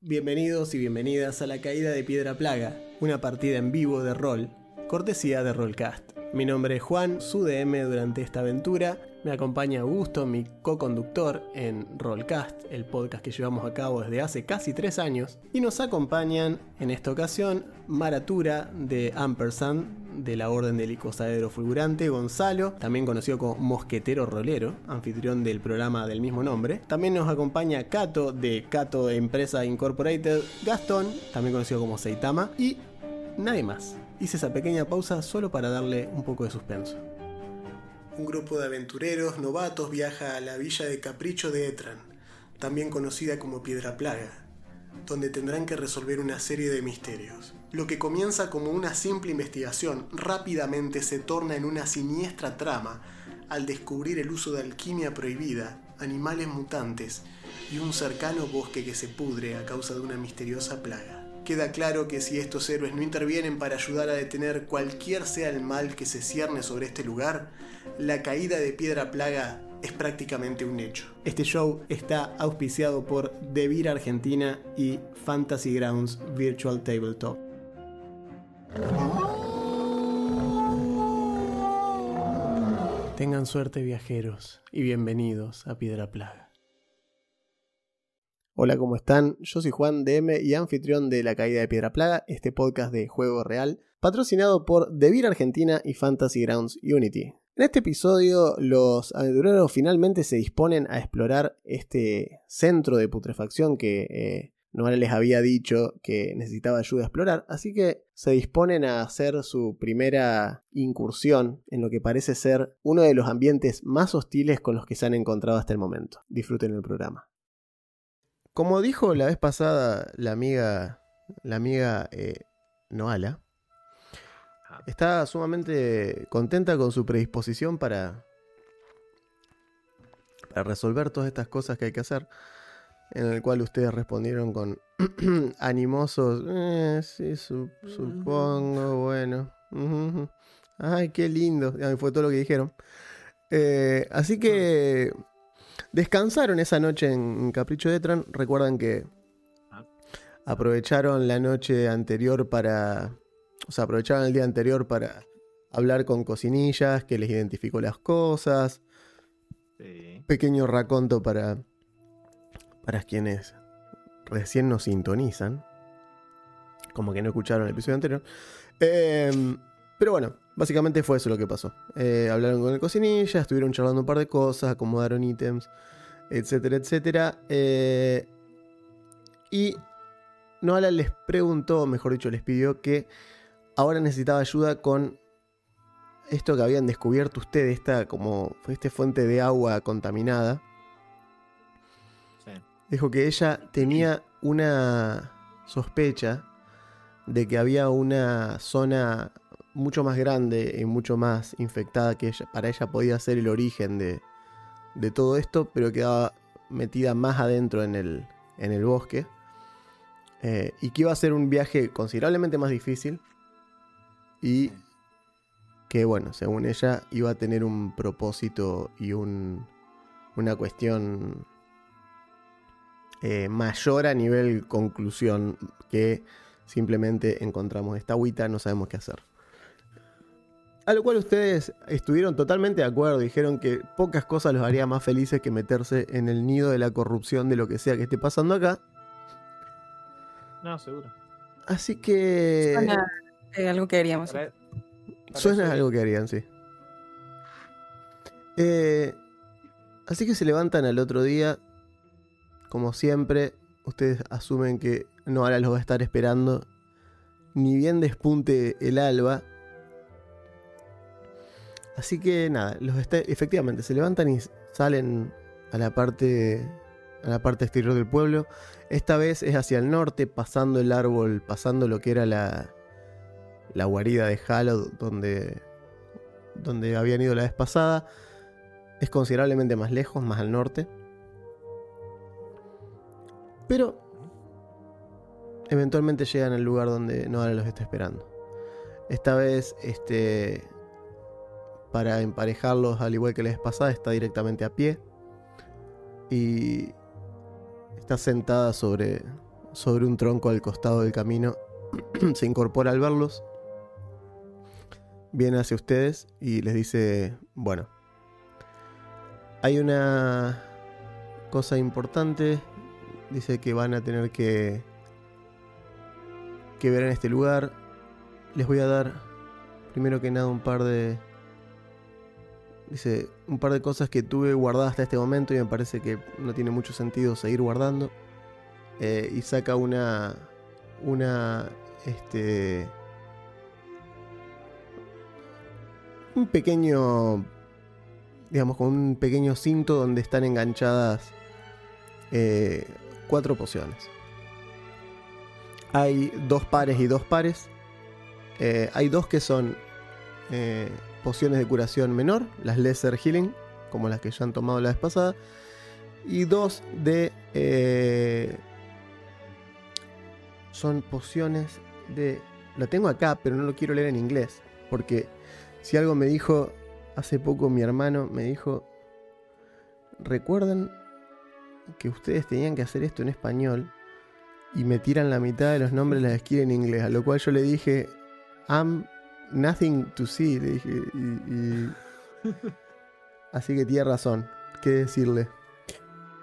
Bienvenidos y bienvenidas a La Caída de Piedra Plaga, una partida en vivo de rol, cortesía de Rollcast. Mi nombre es Juan, su DM durante esta aventura. Me acompaña Augusto, mi co-conductor en Rollcast, el podcast que llevamos a cabo desde hace casi tres años. Y nos acompañan en esta ocasión Maratura de Ampersand, de la Orden del Icosaedro Fulgurante, Gonzalo, también conocido como Mosquetero Rolero, anfitrión del programa del mismo nombre. También nos acompaña Cato de Cato Empresa Incorporated, Gastón, también conocido como Seitama, y nadie más. Hice esa pequeña pausa solo para darle un poco de suspenso. Un grupo de aventureros novatos viaja a la villa de Capricho de Etran, también conocida como Piedra Plaga, donde tendrán que resolver una serie de misterios. Lo que comienza como una simple investigación rápidamente se torna en una siniestra trama al descubrir el uso de alquimia prohibida, animales mutantes y un cercano bosque que se pudre a causa de una misteriosa plaga. Queda claro que si estos héroes no intervienen para ayudar a detener cualquier sea el mal que se cierne sobre este lugar, la caída de Piedra Plaga es prácticamente un hecho. Este show está auspiciado por Devir Argentina y Fantasy Grounds Virtual Tabletop. Tengan suerte viajeros y bienvenidos a Piedra Plaga. Hola, ¿cómo están? Yo soy Juan DM y anfitrión de La Caída de Piedra Plaga, este podcast de juego real, patrocinado por Devir Argentina y Fantasy Grounds Unity. En este episodio, los aventureros finalmente se disponen a explorar este centro de putrefacción que eh, les había dicho que necesitaba ayuda a explorar, así que se disponen a hacer su primera incursión en lo que parece ser uno de los ambientes más hostiles con los que se han encontrado hasta el momento. Disfruten el programa. Como dijo la vez pasada la amiga, la amiga eh, Noala, está sumamente contenta con su predisposición para, para resolver todas estas cosas que hay que hacer en el cual ustedes respondieron con animosos, eh, sí, supongo, bueno. Ay, qué lindo. Fue todo lo que dijeron. Eh, así que descansaron esa noche en Capricho de Tran. Recuerdan que ah. aprovecharon la noche anterior para. O sea, aprovecharon el día anterior para hablar con cocinillas, que les identificó las cosas. Pequeño raconto para para quienes recién nos sintonizan, como que no escucharon el episodio anterior. Em, pero bueno, básicamente fue eso lo que pasó. Eh, hablaron con el cocinilla, estuvieron charlando un par de cosas, acomodaron ítems, etcétera, etcétera. Eh, y Noala les preguntó, mejor dicho, les pidió que ahora necesitaba ayuda con esto que habían descubierto ustedes, esta como esta fuente de agua contaminada dijo que ella tenía una sospecha de que había una zona mucho más grande y mucho más infectada que ella, para ella podía ser el origen de, todo esto, pero quedaba metida más adentro en el, bosque. Eh, y que iba a ser un viaje considerablemente más difícil. Y que, bueno, según ella, iba a tener un propósito y un, una cuestión eh, mayor a nivel conclusión que simplemente encontramos esta agüita, no sabemos qué hacer. A lo cual ustedes estuvieron totalmente de acuerdo, dijeron que pocas cosas los haría más felices que meterse en el nido de la corrupción de lo que sea que esté pasando acá. No, seguro. Así que... Suena algo que haríamos. Suena algo que harían, sí. Eh, así que se levantan al otro día como siempre, ustedes asumen que Noara los va a estar esperando. Ni bien despunte el alba. Así que nada, los efectivamente se levantan y salen a la parte a la parte exterior del pueblo. Esta vez es hacia el norte, pasando el árbol, pasando lo que era la, la guarida de Halo, donde, donde habían ido la vez pasada. Es considerablemente más lejos, más al norte. Pero eventualmente llegan al lugar donde Noah los está esperando. Esta vez, este, para emparejarlos, al igual que la vez pasada, está directamente a pie. Y está sentada sobre, sobre un tronco al costado del camino. Se incorpora al verlos. Viene hacia ustedes y les dice, bueno, hay una cosa importante. Dice que van a tener que, que ver en este lugar. Les voy a dar, primero que nada, un par de... Dice, un par de cosas que tuve guardadas hasta este momento y me parece que no tiene mucho sentido seguir guardando. Eh, y saca una... Una... Este... Un pequeño digamos, con un pequeño cinto donde están enganchadas eh, cuatro pociones. Hay dos pares y dos pares. Eh, hay dos que son eh, pociones de curación menor, las Lesser Healing, como las que ya han tomado la vez pasada. Y dos de... son pociones de... Lo tengo acá, pero no lo quiero leer en inglés. Porque si algo me dijo Hace poco mi hermano me dijo, recuerden que ustedes tenían que hacer esto en español y me tiran la mitad de los nombres de las skills en inglés, a lo cual yo le dije, I'm nothing to see, le dije, Así que tiene razón, qué decirle.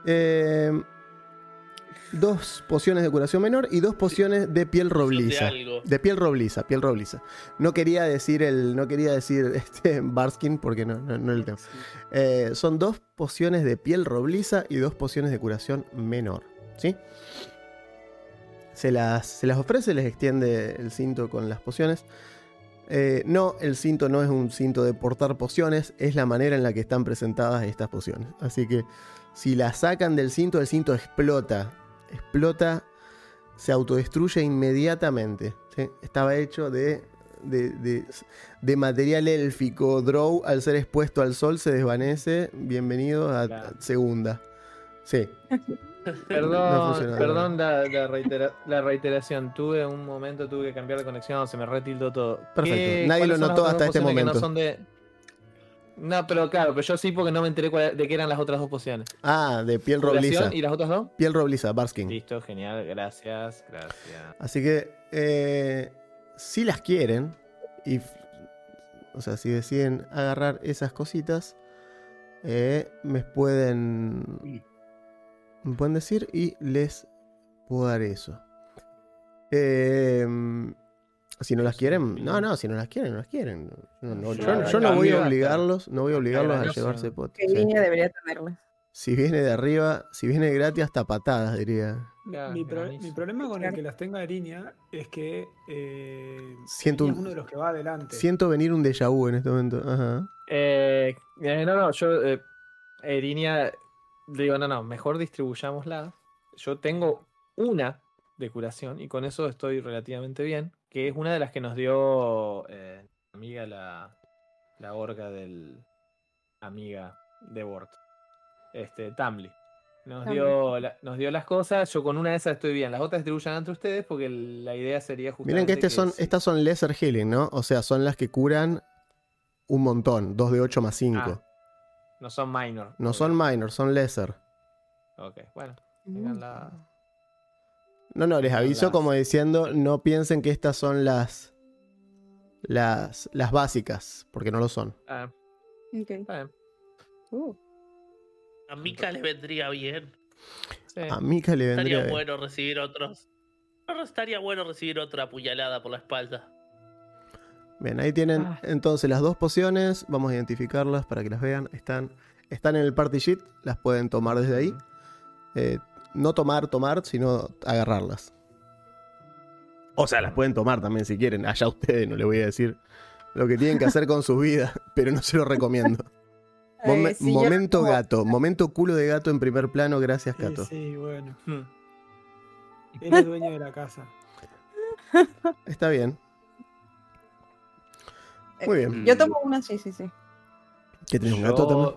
Eh, dos pociones de curación menor y dos pociones de piel robliza. De, piel robliza, piel robliza. No quería decir el. No quería decir este Barskin porque no, no, el tema. Eh, son dos pociones de piel robliza y dos pociones de curación menor. ¿Sí? Se las, se las ofrece, les extiende el cinto con las pociones. Eh, no, el cinto no es un cinto de portar pociones, es la manera en la que están presentadas estas pociones. Así que si la sacan del cinto, el cinto explota explota, se autodestruye inmediatamente. Estaba hecho de, de, material élfico. Drow, al ser expuesto al sol, se desvanece. Bienvenido a segunda. Sí. Perdón, perdón la, reiteración. Tuve un momento, tuve que cambiar de conexión, se me retildó todo. Perfecto. Nadie lo notó hasta este momento. No, pero claro, pero yo sí porque no me enteré de qué eran las otras dos pociones. Ah, de piel robliza. ¿Y las otras dos? Piel robliza, Barskin. Listo, genial, gracias, gracias. Así que, eh, si las quieren, y, o sea, si deciden agarrar esas cositas, eh, me pueden, me pueden decir y les puedo dar eso. Eh, si no las quieren, no, no, si no las quieren, no las quieren. yo, no voy a obligarlos, no voy a obligarlos a llevarse potes. Que viene debería tenerlas. Si viene de arriba, si viene gratis, hasta patadas, diría. Mi, problema con el que las tenga Erinia es que eh, siento uno de los que va adelante. Siento venir un déjà vu en este momento. Ajá. Eh, eh no, no, yo, eh, Erinia, digo, no, no, mejor distribuyámosla. Yo tengo una de curación y con eso estoy relativamente bien que es una de las que nos dio eh, amiga la, la orga del amiga de Bort, este, Tamli. Nos dio, nos dio las cosas, yo con una de esas estoy bien, las otras distribuyan entre ustedes porque la idea sería justamente... Miren que, este son, estas son lesser healing, ¿no? O sea, son las que curan un montón, 2 de 8 más 5. Ah, no son minor. No son minor, son lesser. Ok, bueno. Tengan la... No, no, les aviso como diciendo, no piensen que estas son las las, las básicas, porque no lo son. Ah. Okay. Uh. A Mika le vendría bien. A Mika le vendría Estaría bueno recibir otros. No estaría bueno recibir otra puñalada por la espalda. Bien, ahí tienen ah. entonces las dos pociones. Vamos a identificarlas para que las vean. Están, están en el party sheet. Las pueden tomar desde ahí. Eh, no tomar, tomar, sino agarrarlas. O sea, las pueden tomar también si quieren. Allá ustedes, no les voy a decir lo que tienen que hacer con su vida, pero no se lo recomiendo. Eh, momento gato, momento culo de gato en primer plano, gracias Cato. Sí, bueno. Hmm. Es el dueño de la casa. Está bien. Muy bien. Yo tomo una, sí, sí, sí. ¿Qué tenés un gato también?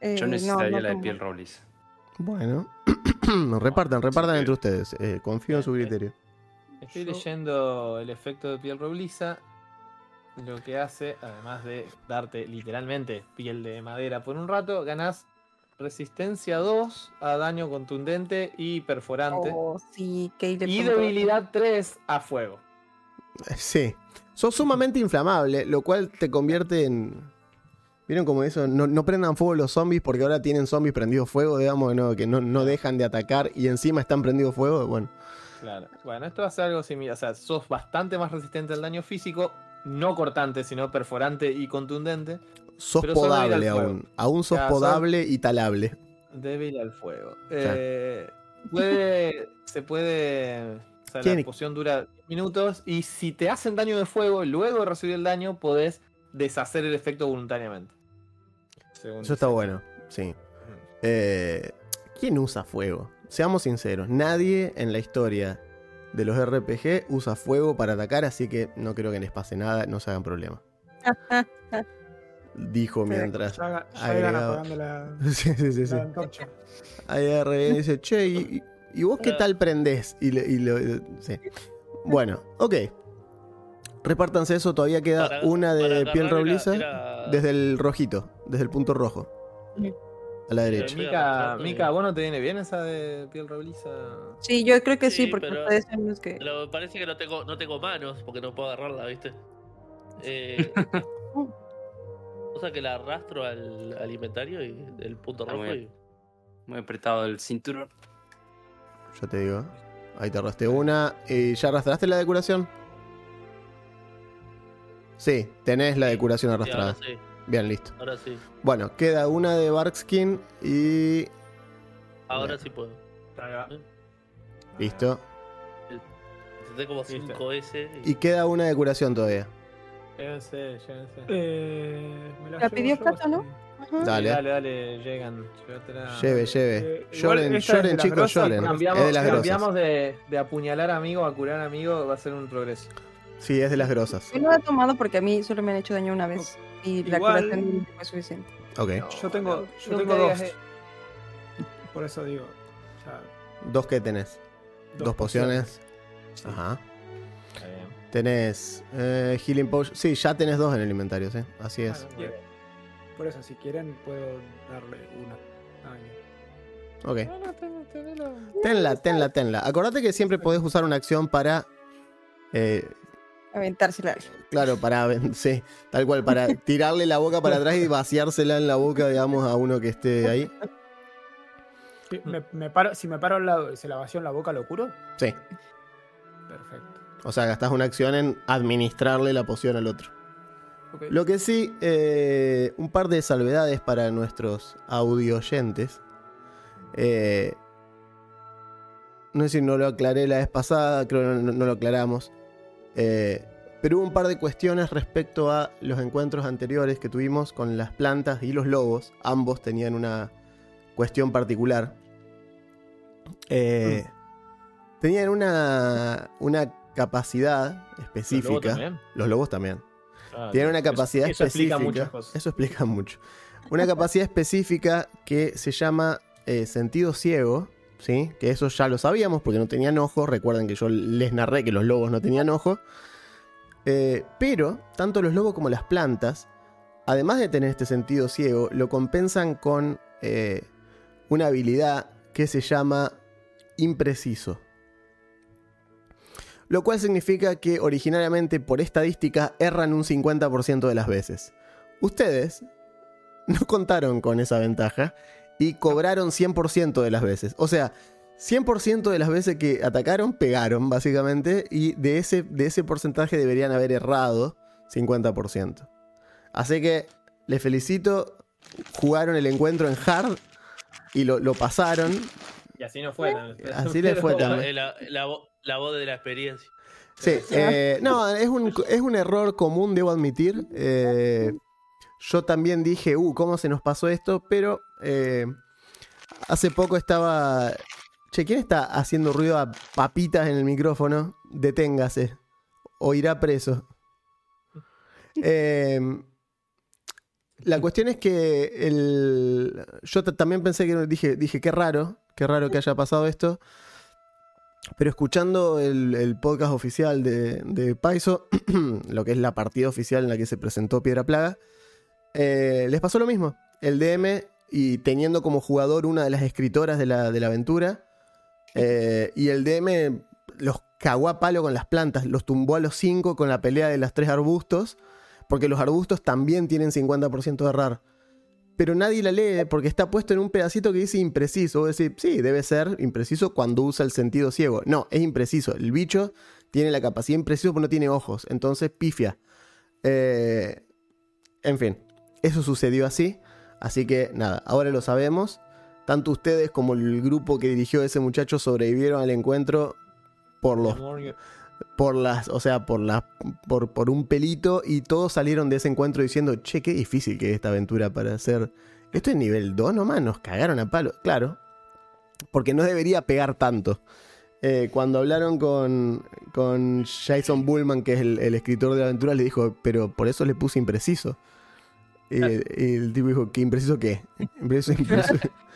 Eh, Yo necesitaría la de piel Rollis. Bueno, repartan, repartan entre ustedes. Eh, confío en su criterio. Estoy leyendo el efecto de piel robliza. Lo que hace, además de darte literalmente piel de madera por un rato, ganás resistencia 2 a daño contundente y perforante. Oh, sí, Caleb y debilidad 3 a fuego. Sí. Sos sumamente inflamable, lo cual te convierte en. ¿Vieron como eso? No, no prendan fuego los zombies porque ahora tienen zombies prendidos fuego, digamos, no, que no, no dejan de atacar y encima están prendidos fuego. Bueno, Claro. Bueno, esto va a ser algo similar. O sea, sos bastante más resistente al daño físico, no cortante, sino perforante y contundente. sos podable aún. Aún sos- podable y talable. Débil al fuego. Eh, puede. se puede. O sea, ¿Quién- la poción dura 10 minutos. Y si te hacen daño de fuego, luego de recibir el daño, podés deshacer el efecto voluntariamente. Según Eso está bueno, sí. Eh, ¿Quién usa fuego? Seamos sinceros, nadie en la historia de los RPG usa fuego para atacar, así que no creo que les pase nada, no se hagan problema. Dijo mientras. Ya, ya la, Sí, sí, sí. sí. la dice, che, ¿y, y- vos qué tal prendés? Y, le- y lo- sí. Bueno, ok. Repártanse eso, todavía queda Para- una de piel robliza era- desde el rojito, desde el punto rojo. A la derecha. Mica, Mica, ¿vos no te viene bien esa de piel robliza? Sí, yo creo que sí, Sí, porque pero- ustedes son los que. Pero parece que no tengo, no tengo manos porque no puedo agarrarla, ¿viste? Eh, o sea que la arrastro al alimentario y el punto rojo muy y. Muy apretado el cinturón. Ya te digo. Ahí te arrastré una. ¿Y ya arrastraste la de curación? Sí, tenés la de curación Sí, arrastrada. ahora sí, Bien, listo. ahora sí. Bueno, queda una de Barkskin y. Ahora sí puedo. Listo. Como Listo. 5 S. Y... Y queda una de curación todavía. Llévense, llévense. Eh, me la pidió yo, Cata, ¿no? Dale. Dale, dale, llegan. Lleve, lleve. Eh, Lloren, lloren, chicos, lloren. Cambiamos, Es de las cambiamos de, de apuñalar amigo a curar amigo, va a ser un progreso. Sí, es de las grosas. Yo no la he tomado porque a mí solo me han hecho daño una vez. Y la curación fue suficiente. Ok. Yo tengo, No, yo tengo dos. Por eso digo. o sea, ¿Dos que tenés? Dos, pociones. Sí. Ajá. Tenés eh, Healing Potion. Sí, ya tenés dos en el inventario, sí. Así es. Bien. Por eso, si quieren, puedo darle una. daño. Ok. Tenla, tenla, tenla. Acordate que siempre podés usar una acción para. eh, Aventársela. claro, para. Sí, tal cual, para tirarle la boca para atrás y vaciársela en la boca, digamos, a uno que esté ahí. Si me, me paro, si me paro al lado y se la vacío en la boca, ¿lo curo? Sí. Perfecto. O sea, gastás una acción en administrarle la poción al otro. Lo que sí, eh, un par de salvedades para nuestros audio oyentes. Eh, no sé si no lo aclaré la vez pasada, creo que no, no lo aclaramos. Eh, pero hubo un par de cuestiones respecto a los encuentros anteriores que tuvimos con las plantas y los lobos. Ambos tenían una cuestión particular. Eh, Tenían una, una capacidad Los lobos específica. también. Los lobos también. Ah, Tienen una capacidad eso específica. explica muchas cosas. Eso explica mucho. Una capacidad específica que se llama eh, sentido ciego, ¿sí? Que eso ya lo sabíamos porque no tenían ojos. Recuerden que yo les narré que los lobos no tenían ojos. Eh, pero tanto los lobos como las plantas, además de tener este sentido ciego, lo compensan con eh, una habilidad que se llama impreciso. Lo cual significa que originariamente por estadística erran un 50% de las veces. Ustedes no contaron con esa ventaja y cobraron 100% de las veces. O sea, 100% de las veces que atacaron pegaron básicamente y de ese, de ese porcentaje deberían haber errado 50%. Así que les felicito, jugaron el encuentro en hard y lo, lo pasaron. Y así no fue. Así le fue también. La, la, vo- la voz de la experiencia. Sí, eh, no, es un, es un error común, debo admitir. Eh, yo también dije, uh, ¿cómo se nos pasó esto? Pero eh, hace poco estaba... Che, ¿quién está haciendo ruido a papitas en el micrófono? Deténgase. O irá preso. Eh, la cuestión es que el, yo también pensé que dije, dije, qué raro, qué raro que haya pasado esto. Pero escuchando el, podcast oficial de, Paizo, lo que es la partida oficial en la que se presentó Piedra Plaga, eh, les pasó lo mismo. El DM y teniendo como jugador una de las escritoras de la, de la aventura. Eh, y el DM los cagó a palo con las plantas, los tumbó a los cinco con la pelea de los tres arbustos, porque los arbustos también tienen 50% de errar. Pero nadie la lee porque está puesto en un pedacito que dice impreciso. Vos decís, sí, debe ser impreciso cuando usa el sentido ciego. No, es impreciso. El bicho tiene la capacidad impreciso pero no tiene ojos. Entonces pifia. Eh, en fin, eso sucedió así. Así que nada, ahora lo sabemos. Tanto ustedes como el grupo que dirigió ese muchacho sobrevivieron al encuentro por los por las, o sea, por las por, por un pelito y todos salieron de ese encuentro diciendo, "Che, qué difícil que es esta aventura para hacer esto es nivel 2 nomás, nos cagaron a palo." Claro. Porque no debería pegar tanto. Eh, cuando hablaron con, con Jason Bullman, que es el, el escritor de la aventura, le dijo, pero por eso le puse impreciso. Y, y el tipo dijo, ¿qué impreciso qué? Impreciso, impreciso.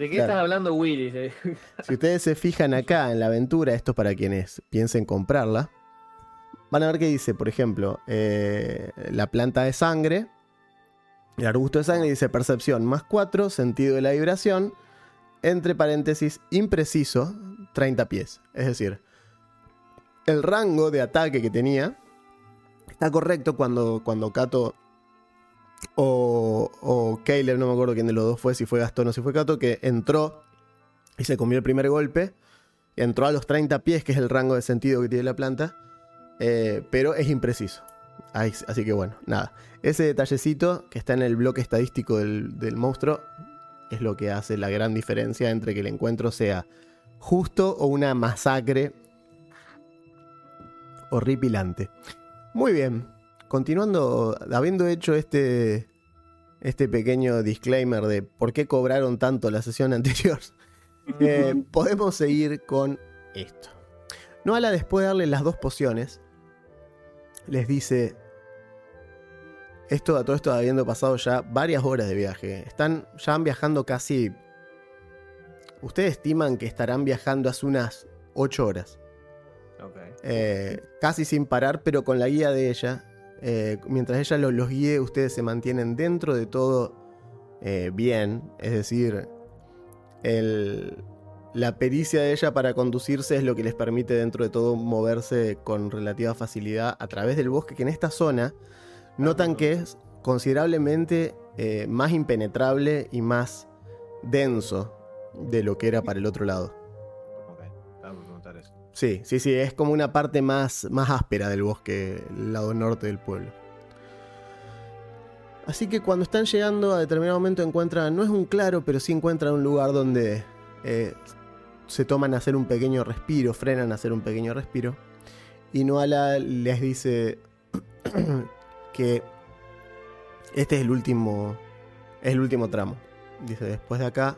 ¿De qué Claro. estás hablando, Willy? Si ustedes se fijan acá en la aventura, esto es para quienes piensen comprarla, van a ver que dice, por ejemplo, eh, la planta de sangre, el arbusto de sangre dice percepción más 4, sentido de la vibración, entre paréntesis, impreciso, 30 pies. Es decir, el rango de ataque que tenía está correcto cuando, cuando Kato o, o no me acuerdo quién de los dos fue, si fue Gastón o si fue Kato, que entró y se comió el primer golpe. Entró a los 30 pies, que es el rango de sentido que tiene la planta, eh, pero es impreciso. Así que bueno, nada. Ese detallecito que está en el bloque estadístico del, del monstruo es lo que hace la gran diferencia entre que el encuentro sea justo o una masacre horripilante. Muy bien, continuando, habiendo hecho este, este pequeño disclaimer de por qué cobraron tanto la sesión anterior, eh, podemos seguir con esto. Noala, después de darle las dos pociones, les dice: Esto a todo esto habiendo pasado ya varias horas de viaje. Están ya van viajando casi. Ustedes estiman que estarán viajando hace unas 8 horas. Eh, casi sin parar, pero con la guía de ella. Eh, mientras ella lo- los guíe, ustedes se mantienen dentro de todo eh, bien. Es decir, la pericia de ella para conducirse es lo que les permite dentro de todo moverse con relativa facilidad a través del bosque, que en esta zona notan que es considerablemente eh, más impenetrable y más denso de lo que era para el otro lado. Sí, sí, sí, es como una parte más, más áspera del bosque, el lado norte del pueblo. Así que cuando están llegando a determinado momento encuentran, no es un claro, pero sí encuentran un lugar donde eh, se toman a hacer un pequeño respiro, frenan a hacer un pequeño respiro. Y Noala les dice que este es el último, es el último tramo. Dice, después de acá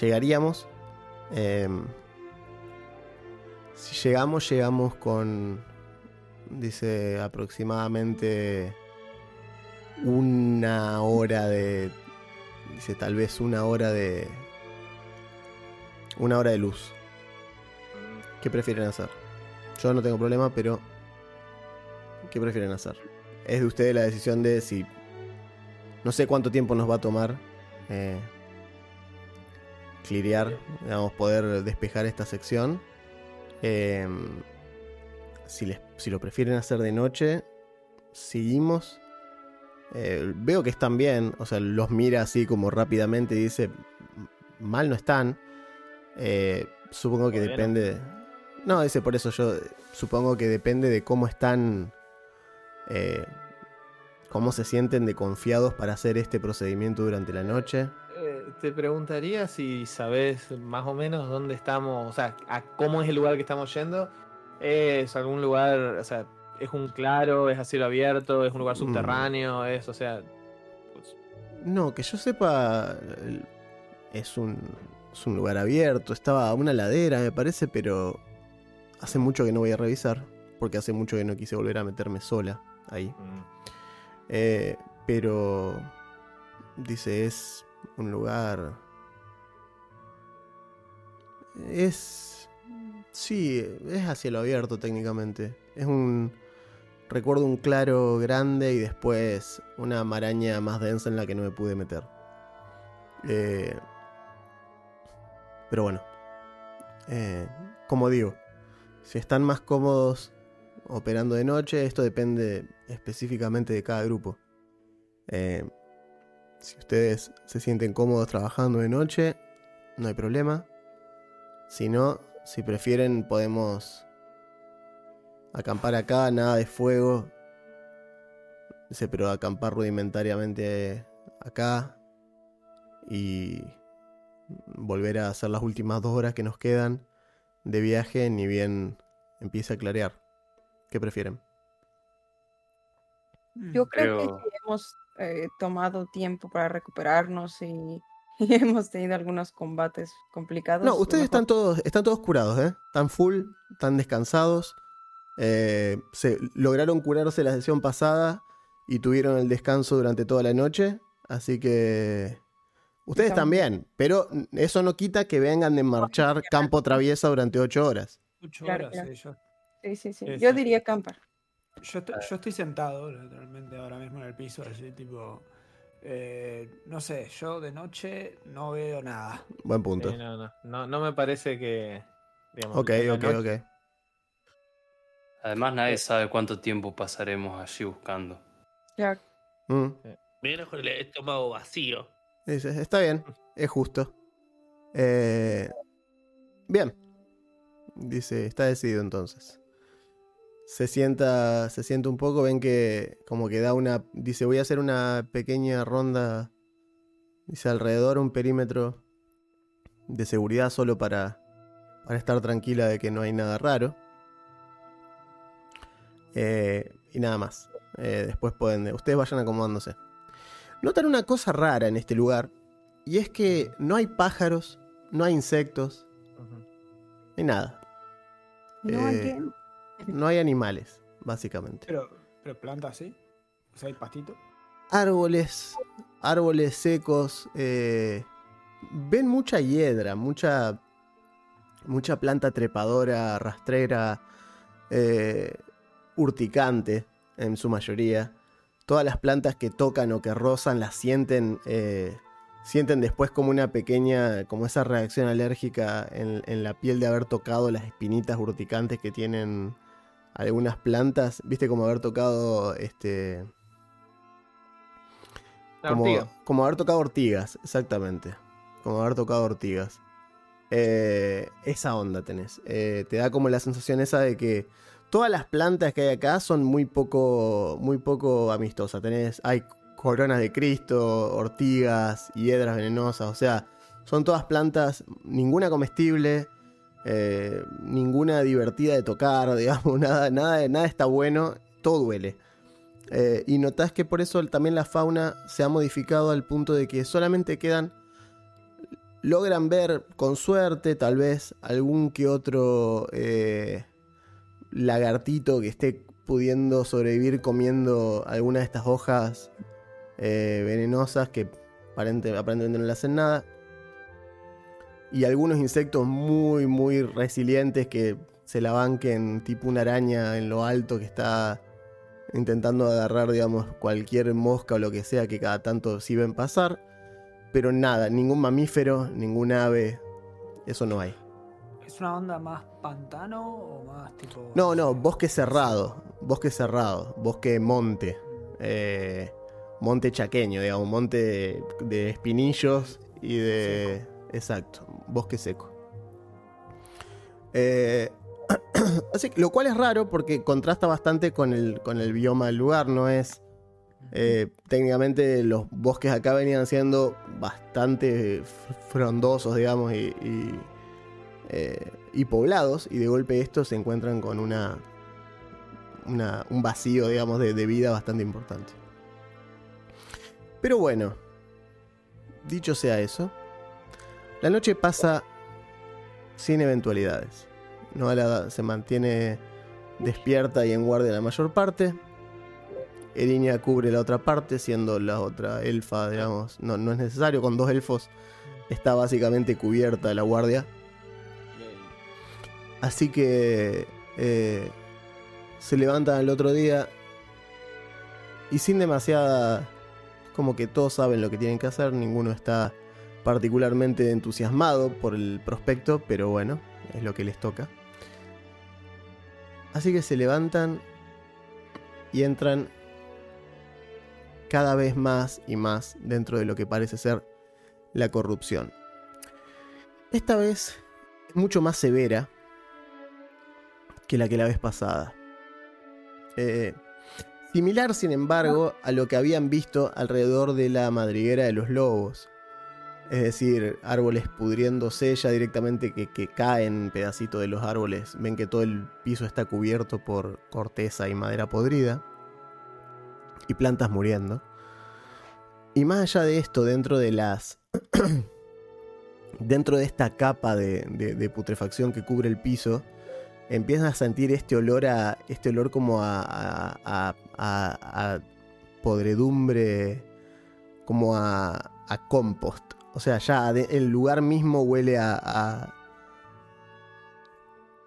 llegaríamos. em, si llegamos, llegamos con, dice, aproximadamente una hora de, dice, tal vez una hora de, una hora de luz. ¿Qué prefieren hacer? Yo no tengo problema, pero ¿qué prefieren hacer? Es de ustedes la decisión de si, no sé cuánto tiempo nos va a tomar eh, digamos, poder despejar esta sección. Eh, si, les- si lo prefieren hacer de noche, seguimos. Eh, veo que están bien, o sea, los mira así como rápidamente y dice, mal no están. Eh, supongo que depende... No, dice por eso yo supongo que depende de cómo están... eh, cómo se sienten de confiados para hacer este procedimiento durante la noche. Te preguntaría si sabes más o menos dónde estamos, o sea, a cómo es el lugar que estamos yendo. ¿Es algún lugar, o sea, es un claro, es a cielo abierto, es un lugar Mm. subterráneo, es, o sea, pues, No, que yo sepa, es un, es un lugar abierto. Estaba a una ladera, me parece, pero hace mucho que no voy a revisar. Porque hace mucho que no quise volver a meterme sola ahí. mm, Eh, pero dice, es un lugar... Es... Sí, es a cielo abierto técnicamente. Es un... Recuerdo un claro grande y después una maraña más densa en la que no me pude meter. Eh, pero bueno, eh, como digo, si están más cómodos operando de noche, esto depende específicamente de cada grupo. Eh, si ustedes se sienten cómodos trabajando de noche, no hay problema. Si no, si prefieren, podemos acampar acá, nada de fuego. Dice, pero acampar rudimentariamente acá. Y volver a hacer las últimas dos horas que nos quedan de viaje, ni bien empieza a clarear. ¿Qué prefieren? Yo creo Creo- que sí hemos eh, tomado tiempo para recuperarnos y, y hemos tenido algunos combates complicados. No, ustedes mejor- están todos, están todos curados, ¿eh? Están full, están descansados. Eh, se lograron curarse la sesión pasada y tuvieron el descanso durante toda la noche. Así que. Ustedes también, pero eso no quita que vengan de marchar campo traviesa durante ocho horas. Ocho Claro, horas, claro. sí, yo, Sí, sí, Yo diría acampar. Yo, estoy, yo estoy sentado literalmente ahora mismo en el piso, así tipo. eh, no sé, yo de noche no veo nada. Buen punto. Sí, no, no, no, no me parece que. digamos, Ok, ok, noche- ok. Además, nadie sabe cuánto tiempo pasaremos allí buscando. Claro. Mm. Menos con el estómago vacío. Dices, está bien, es justo. Eh, bien. Dice, está decidido entonces. Se sienta, se sienta un poco, ven que como que da una... Dice, voy a hacer una pequeña ronda. Dice, alrededor un perímetro de seguridad solo para, para estar tranquila de que no hay nada raro. Eh, y nada más. Eh, después pueden... Ustedes vayan acomodándose. Notan una cosa rara en este lugar, y es que no hay pájaros, no hay insectos, no hay nada. No Eh, entiendo. No hay animales, básicamente. Pero, pero planta así. O sea, hay pastito. Árboles, árboles secos, eh, ven mucha hiedra, mucha, mucha planta trepadora, rastrera, eh, urticante en su mayoría. Todas las plantas que tocan o que rozan las sienten, eh, sienten después como una pequeña, como esa reacción alérgica en, en la piel de haber tocado las espinitas urticantes que tienen algunas plantas. ¿Viste como haber tocado este La como, ortiga. como haber tocado ortigas, exactamente. Como haber tocado ortigas. Eh, esa onda tenés. Eh, te da como la sensación esa de que todas las plantas que hay acá son muy poco, muy poco amistosas. Tenés, hay coronas de Cristo, ortigas, hiedras venenosas. O sea, son todas plantas, ninguna comestible, eh, ninguna divertida de tocar, digamos, nada, nada, nada está bueno, todo duele. Eh, y notás que por eso también la fauna se ha modificado al punto de que solamente quedan. Logran ver con suerte, tal vez, algún que otro eh, lagartito que esté pudiendo sobrevivir comiendo alguna de estas hojas venenosas que aparente- aparentemente no le hacen nada. Y algunos insectos muy, muy resilientes que se la banquen, tipo una araña en lo alto que está intentando agarrar, digamos, cualquier mosca o lo que sea que cada tanto sí ven pasar. Pero nada, ningún mamífero, ningún ave, eso no hay. ¿Es una onda más pantano o más tipo.? No, no, bosque cerrado, bosque cerrado, bosque monte, eh, monte chaqueño, digamos, monte de, de espinillos y de... Exacto, bosque seco. Eh, así lo cual es raro porque contrasta bastante con el, con el bioma del lugar, no es... eh, técnicamente los bosques acá venían siendo bastante frondosos, digamos, y, y, eh, y poblados, y de golpe estos se encuentran con una, una- un vacío, digamos, de, de vida bastante importante. Pero bueno, dicho sea eso, la noche pasa sin eventualidades. Noala se mantiene despierta y en guardia la mayor parte. Erinia cubre la otra parte, siendo la otra elfa, digamos. No, no es necesario, con dos elfos está básicamente cubierta la guardia. Así que eh, se levantan el otro día y sin demasiada... Como que todos saben lo que tienen que hacer, ninguno está particularmente entusiasmado por el prospecto, pero bueno, es lo que les toca. Así que se levantan y entran cada vez más y más dentro de lo que parece ser la corrupción. Esta vez es mucho más severa que la que la vez pasada. Eh, similar, sin embargo, a lo que habían visto alrededor de la madriguera de los lobos. Es decir, árboles pudriéndose ya directamente que, caen pedacitos de los árboles. Ven que todo el piso está cubierto por corteza y madera podrida. Y plantas muriendo. Y más allá de esto, dentro de las. dentro de esta capa de, putrefacción que cubre el piso, empiezas a sentir este olor a. este olor como a. a, a- a- podredumbre. como a compost. O sea, ya el lugar mismo huele a.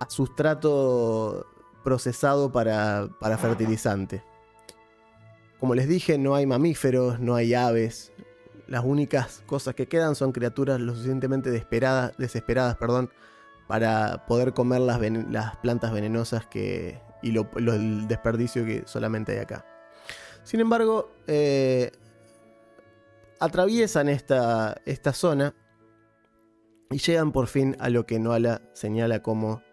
sustrato procesado para, fertilizante. Como les dije, no hay mamíferos, no hay aves. Las únicas cosas que quedan son criaturas lo suficientemente desesperadas, desesperadas perdón, para poder comer las, plantas venenosas que, y el desperdicio que solamente hay acá. Sin embargo, eh, atraviesan esta, esta zona y llegan por fin a lo que Noala señala como...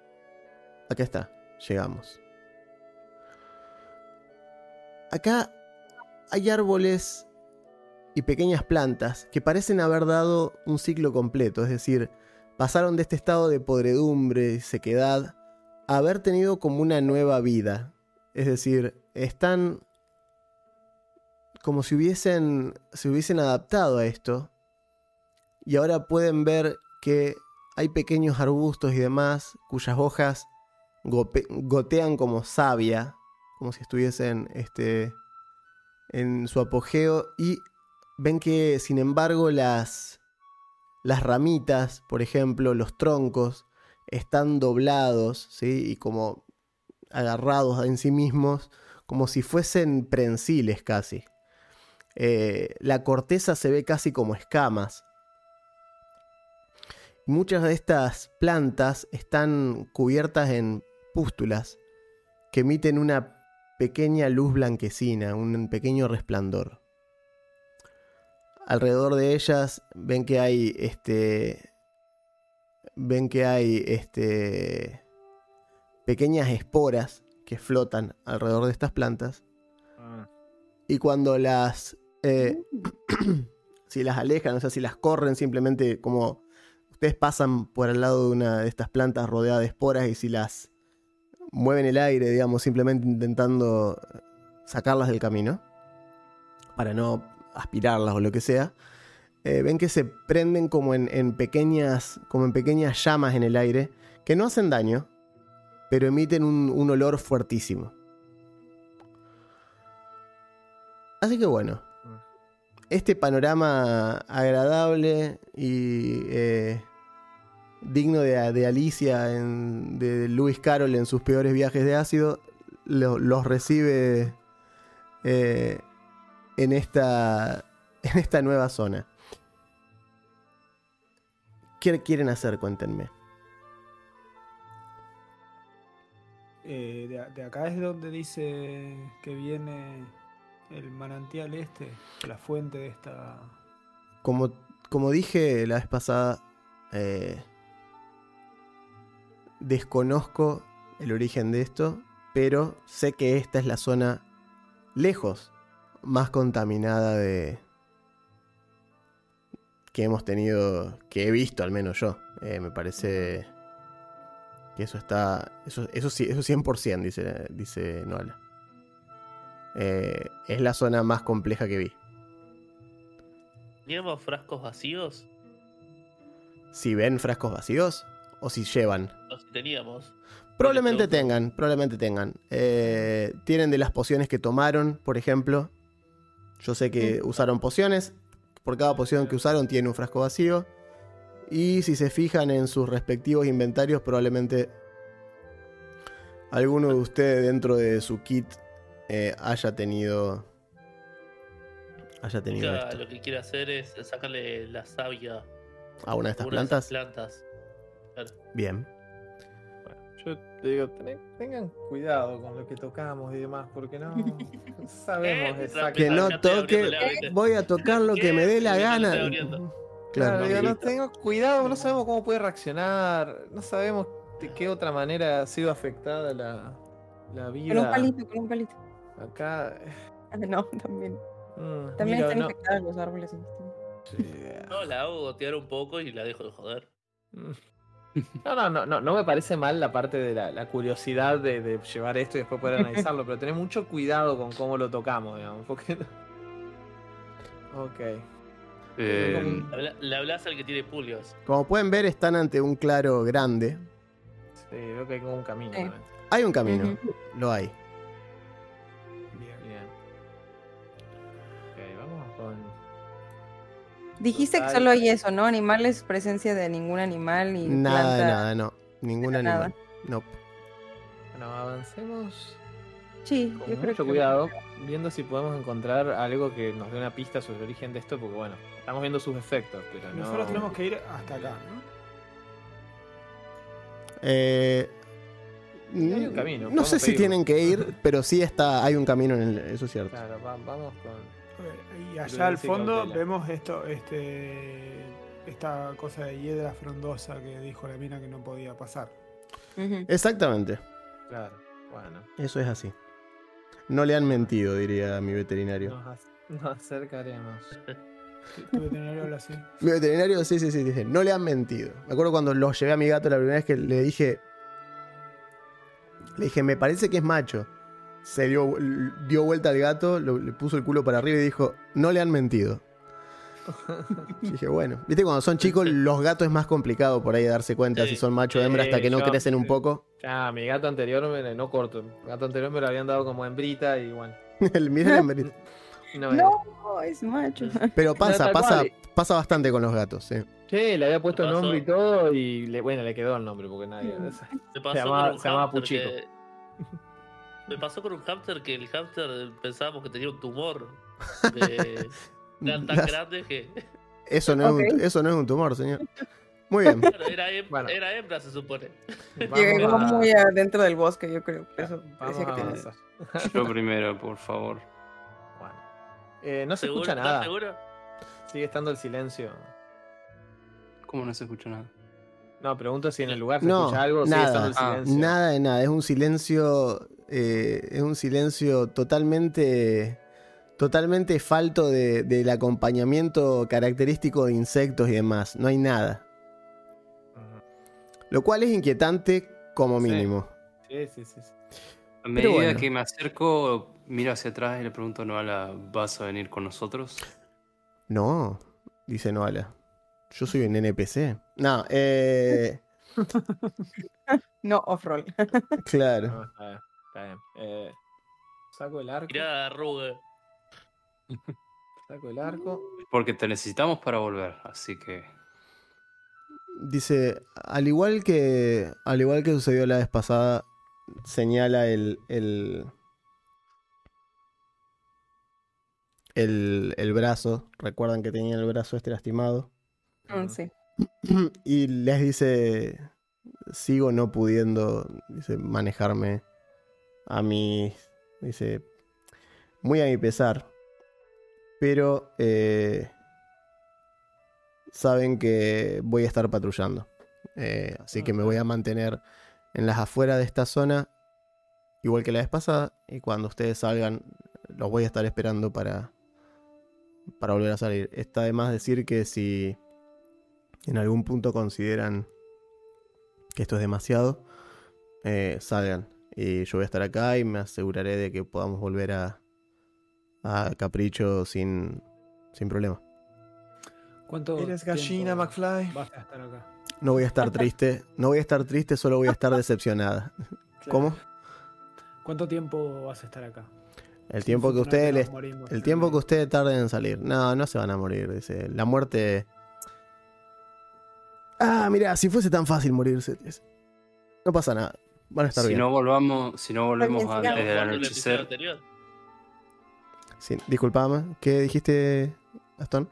Acá está, llegamos. Acá hay árboles y pequeñas plantas que parecen haber dado un ciclo completo, es decir, pasaron de este estado de podredumbre y sequedad a haber tenido como una nueva vida. Es decir, están como si hubiesen, se hubiesen adaptado a esto y ahora pueden ver que hay pequeños arbustos y demás cuyas hojas gotean como savia, como si estuviesen este, en su apogeo y ven que sin embargo las, las ramitas, por ejemplo, los troncos, están doblados, ¿sí? Y como agarrados en sí mismos, como si fuesen prensiles casi. Eh, la corteza se ve casi como escamas. Muchas de estas plantas están cubiertas en pústulas que emiten una pequeña luz blanquecina, un pequeño resplandor. Alrededor de ellas ven que hay este ven que hay este pequeñas esporas que flotan alrededor de estas plantas y cuando las eh, si las alejan, o sea, si las corren simplemente como ustedes pasan por al lado de una de estas plantas rodeadas de esporas y si las mueven el aire, digamos, simplemente intentando sacarlas del camino para no aspirarlas o lo que sea, eh, ven que se prenden como en, en pequeñas como en pequeñas llamas en el aire que no hacen daño, pero emiten un, un olor fuertísimo. Así que bueno, este panorama agradable y eh, digno de, Alicia, en- de Lewis Carroll en sus peores viajes de ácido, lo- los recibe eh, en, esta, nueva zona. ¿Qué quieren hacer? Cuéntenme. Eh, de, de acá es donde dice que viene el manantial este, la fuente de esta. Como, como dije la vez pasada, eh, desconozco el origen de esto, pero sé que esta es la zona lejos más contaminada de que hemos tenido, que he visto al menos yo. Eh, me parece que eso está, eso, eso eso 100% dice, dice Noala. Eh, es la zona más compleja que vi. ¿Teníamos frascos vacíos? Si ven frascos vacíos o si llevan. No, si teníamos. Probablemente tengan, probablemente tengan. Eh, tienen de las pociones que tomaron, por ejemplo. Yo sé que usaron pociones. Por cada poción que usaron tiene un frasco vacío. Y si se fijan en sus respectivos inventarios, probablemente alguno de ustedes dentro de su kit eh, haya tenido haya tenido esto. lo que quiere hacer es sacarle la savia ¿A una de estas una de esas plantas? plantas. Bien. Bueno, yo te digo, tengan cuidado con lo que tocamos y demás, porque no sabemos Eh, exactamente. Que no toque. Voy a tocar lo que me dé la gana. Claro, digo, no tengo cuidado, no sabemos cómo puede reaccionar, no sabemos de qué otra manera ha sido afectada la, la vida. Con un palito, con un palito. Acá. Ah, No, también. mm, También mira, están no- infectados los árboles. en este- sí, No, la hago gotear un poco y la dejo de joder. mm. No, no, no, no, no me parece mal la parte de la, la curiosidad de, de llevar esto y después poder analizarlo, pero tener mucho cuidado con cómo lo tocamos, digamos, porque... Ok. Eh, Le habla- Le hablas al que tiene pulgas. Como pueden ver, están ante un claro grande. Sí, veo que hay como un camino. Hay un camino, lo hay. Ok, vamos con... Dijiste que solo hay eso, ¿no? Animales, presencia de ningún animal y Nada planta. nada, no. Ningún Nada. animal. No. Bueno, avancemos Sí, con yo creo mucho que cuidado, viendo si podemos encontrar algo que nos dé una pista sobre el origen de esto, porque bueno, estamos viendo sus efectos, pero no... Nosotros tenemos que ir hasta acá, ¿no? Eh, hay un camino, no sé si tienen que ir, pero sí está, hay un camino en el, eso es cierto. Claro, va- vamos con... Y allá al fondo cautela. vemos esto, este, esta cosa de hiedra frondosa que dijo la mina que no podía pasar. Exactamente, Claro, bueno, eso es así. No le han mentido, diría mi veterinario. nos acercaremos. Tu veterinario habla así. Mi veterinario, sí, sí, sí, dice, no le han mentido. Me acuerdo cuando lo llevé a mi gato la primera vez que le dije, le dije, me parece que es macho. Se dio, dio vuelta al gato, lo- le puso el culo para arriba y dijo, no le han mentido. Y dije, bueno, viste, cuando son chicos, los gatos es más complicado por ahí darse cuenta Sí. si son macho o hembra hasta que no yo- crecen un sí. poco. Ah, mi gato anterior, me, no corto, mi gato anterior me lo habían dado como hembrita y bueno. El mira hembrita. No, No, es macho. Pero pasa, pasa, cual. pasa bastante con los gatos, sí. Sí, le había puesto el nombre y todo y le, bueno, le quedó el nombre porque nadie... Me pasó llamaba- se llamaba que- Me pasó con un hámster que el hámster pensábamos que tenía un tumor. De... Tan Las- grande que. Eso, no es un, eso no es un tumor, señor. Muy bien. Claro, era, hem- Bueno. era hembra, se supone. Llegó Vamos a- muy adentro del bosque, yo creo. Eso que tenía. yo primero, por favor. Bueno. Eh, no se ¿Seguro? escucha ¿Estás nada. seguro? Sigue estando el silencio. ¿Cómo no se escucha nada? No, pregunto si en el lugar se No, escucha algo o sigue nada. estando el Ah, silencio. Nada de nada, es un silencio. Eh, es un silencio totalmente. Totalmente falto de- del acompañamiento característico de insectos y demás. No hay nada. Lo cual es inquietante como mínimo. Sí, sí, sí. sí. A medida bueno. que me acerco, miro hacia atrás y le pregunto a Noala, ¿vas a venir con nosotros? No, dice Noala. Yo soy un NPC. No, eh. No, off-roll. claro. No, está bien. Eh, saco el arco. Arruga. Saco el arco. Porque te necesitamos para volver, así que... Dice, al igual que. Al igual que sucedió la vez pasada, señala el. el. el, el brazo. Recuerdan que tenía el brazo este lastimado. Ujú. sí. y les dice. Sigo no pudiendo. Dice, manejarme a mi. Dice. Muy a mi pesar. Pero. eh, saben que voy a estar patrullando. Eh, así que me voy a mantener en las afueras de esta zona, igual que la vez pasada. Y cuando ustedes salgan, los voy a estar esperando para, para volver a salir. Está de más decir que si en algún punto consideran que esto es demasiado, eh, salgan. Y yo voy a estar acá y me aseguraré de que podamos volver a, a Capricho sin, sin problema. ¿Cuánto Eres gallina, McFly. Vas a estar acá. No voy a estar triste, no voy a estar triste, solo voy a estar decepcionada. ¿Cómo? ¿Cuánto tiempo vas a estar acá? El tiempo que ustedes nos les morimos El tiempo que ustedes tarden en salir. No, no se van a morir. Dice. La muerte. Ah, mira, si fuese tan fácil morirse. No pasa nada. Van a estar Si bien. no volvamos, si no volvemos antes del anochecer, anterior. Sí, disculpame. ¿Qué dijiste, Gastón?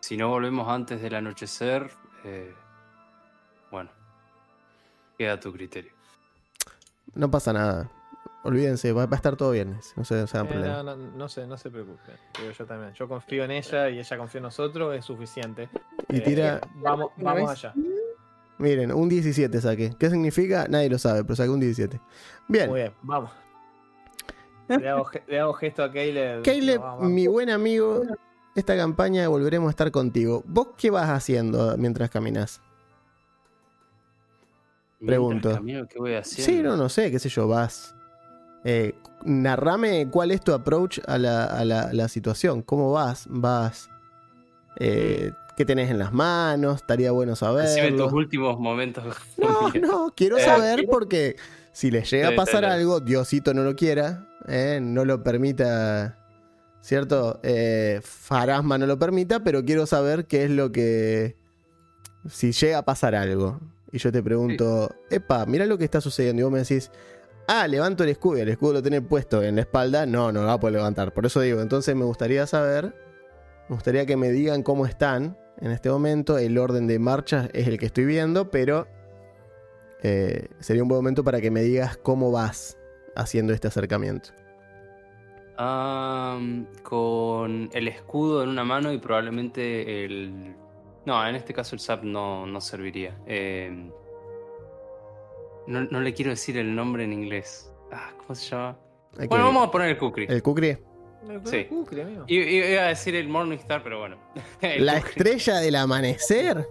Si no volvemos antes del anochecer, eh, bueno, queda a tu criterio. No pasa nada. Olvídense, va, va a estar todo bien. No se, no se Eh, problemas. no, no, no se, no se preocupen. Digo, yo también. Yo confío en ella y ella confía en nosotros, es suficiente. Y Eh, tira, Vamos, ¿Una vamos allá. Miren, un 17 saqué. ¿Qué significa? Nadie lo sabe, pero saqué un 17. Bien. Muy bien, vamos. Le hago, ge- le hago gesto a Caleb. Caleb, Vamos, vamos. mi buen amigo, esta campaña volveremos a estar contigo. ¿Vos qué vas haciendo mientras caminas? Pregunto. Mientras camino, ¿Qué voy haciendo? Sí, no, no sé, qué sé yo, vas. Eh, narrame cuál es tu approach a la, a la- a la situación. ¿Cómo vas? ¿Vas? Eh, ¿Qué tenés en las manos? Estaría bueno Decime saberlo. tus últimos momentos. No, no, quiero Eh, saber porque si les llega a Sí, pasar algo, Diosito no lo quiera, eh, no lo permita, ¿cierto? Eh, Farasma no lo permita, pero quiero saber qué es lo que... Si llega a pasar algo y yo te pregunto, epa, mira lo que está sucediendo y vos me decís, ah, levanto el escudo y el escudo lo tenés puesto en la espalda, no, no lo va a poder levantar. Por eso digo, entonces me gustaría saber, me gustaría que me digan cómo están en este momento, el orden de marcha es el que estoy viendo, pero eh, sería un buen momento para que me digas cómo vas haciendo este acercamiento. Am, con el escudo en una mano y probablemente el. No, en este caso el SAP no, no serviría. Eh, no, no le quiero decir el nombre en inglés. Ah, ¿Cómo se llama? Bueno, vamos a poner el Kukri. El Kukri. Sí. Cucre, amigo. I- Iba a decir el Morningstar, pero bueno. El La Kukri. estrella del amanecer.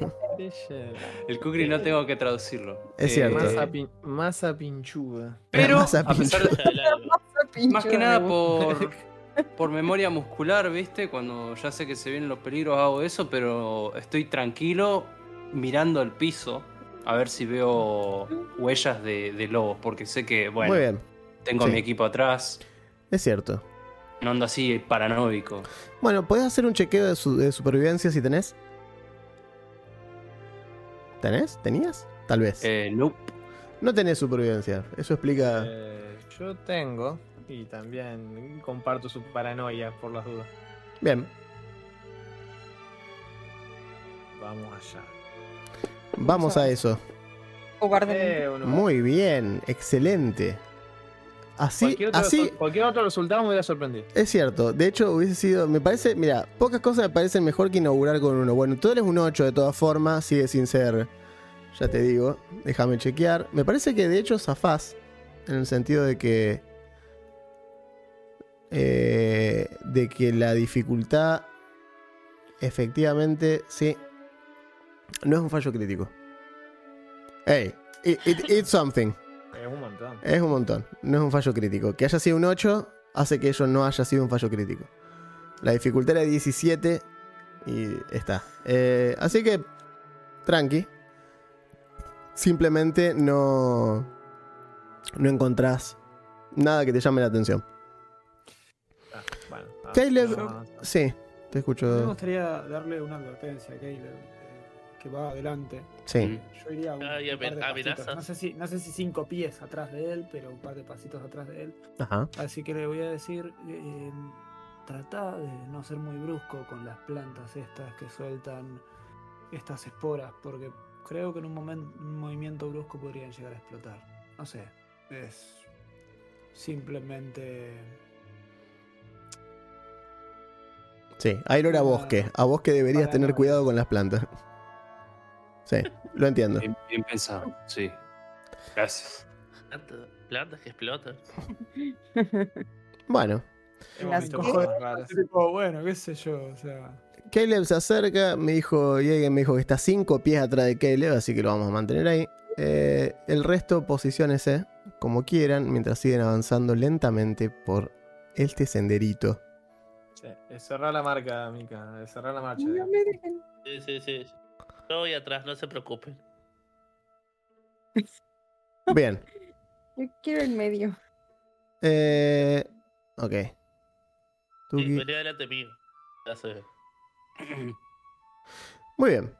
El Kukri no tengo que traducirlo. Es cierto. Masa, pin- masa pinchuda. Pero, Masa a pesar de, Pinche Más que nada por, por memoria muscular, ¿viste? Cuando ya sé que se vienen los peligros hago eso, pero estoy tranquilo mirando el piso a ver si veo huellas de, de lobos, porque sé que, bueno, Muy bien, tengo a sí. mi equipo atrás, es cierto. No ando así paranoico. Bueno, ¿podés hacer un chequeo de, su- de supervivencia si tenés? ¿Tenés? ¿Tenías? Tal vez. Eh, no, No tenés supervivencia. Eso explica. Eh, yo tengo y también comparto su paranoia por las dudas. Bien, Vamos allá. vamos a eso. Eh, uno- Muy bien, excelente. Así, cualquier, otro, así, cualquier otro resultado me hubiera sorprendido. Es cierto, de hecho hubiese sido, me parece, mira, pocas cosas me parecen mejor que inaugurar con uno. Bueno, tú eres un 8 de todas formas, sigue sin ser, ya te digo, déjame chequear. Me parece que de hecho zafás, en el sentido de que, eh, de que la dificultad, efectivamente, sí, no es un fallo crítico. Hey, it- it- it's something. Es un montón. Es un montón. No es un fallo crítico. Que haya sido un 8 hace que ello no haya sido un fallo crítico. La dificultad era 17 y está. Eh, así que, tranqui. Simplemente no, no encontrás nada que te llame la atención. Ah, bueno, ah, Caleb-. Sí, te Me escucho. gustaría darle una advertencia a Caleb, que va adelante. Sí. Yo iría un, Ah, un par de amenaza. pasitos. No sé, si, no sé si cinco pies atrás de él, pero un par de pasitos atrás de él. Ajá. Así que le voy a decir, eh, trata de no ser muy brusco con las plantas estas que sueltan estas esporas, porque creo que en un, momen- un movimiento brusco podrían llegar a explotar. No sé, es simplemente... Sí, hay olor a bosque. A bosque deberías tener cuidado con las plantas. Sí, lo entiendo. bien, bien pensado, sí. Gracias. Plantas, plantas que explotan. Bueno, Hemos Las visto cosas. cosas raras. Tipo, bueno, qué sé yo, o sea... Caleb se acerca, me dijo, Jäger me dijo que está cinco pies atrás de Caleb, así que lo vamos a mantener ahí. Eh, el resto, posiciónese como quieran, mientras siguen avanzando lentamente por este senderito. Sí, cerrar la marca, Mika. eh, Cerrar la marcha. No digamos. me dejen. Sí, sí, sí. Yo voy atrás, no se preocupen. Bien. Yo quiero el medio. Eh, ok. Sí, venía delante mío. Ya. Muy bien.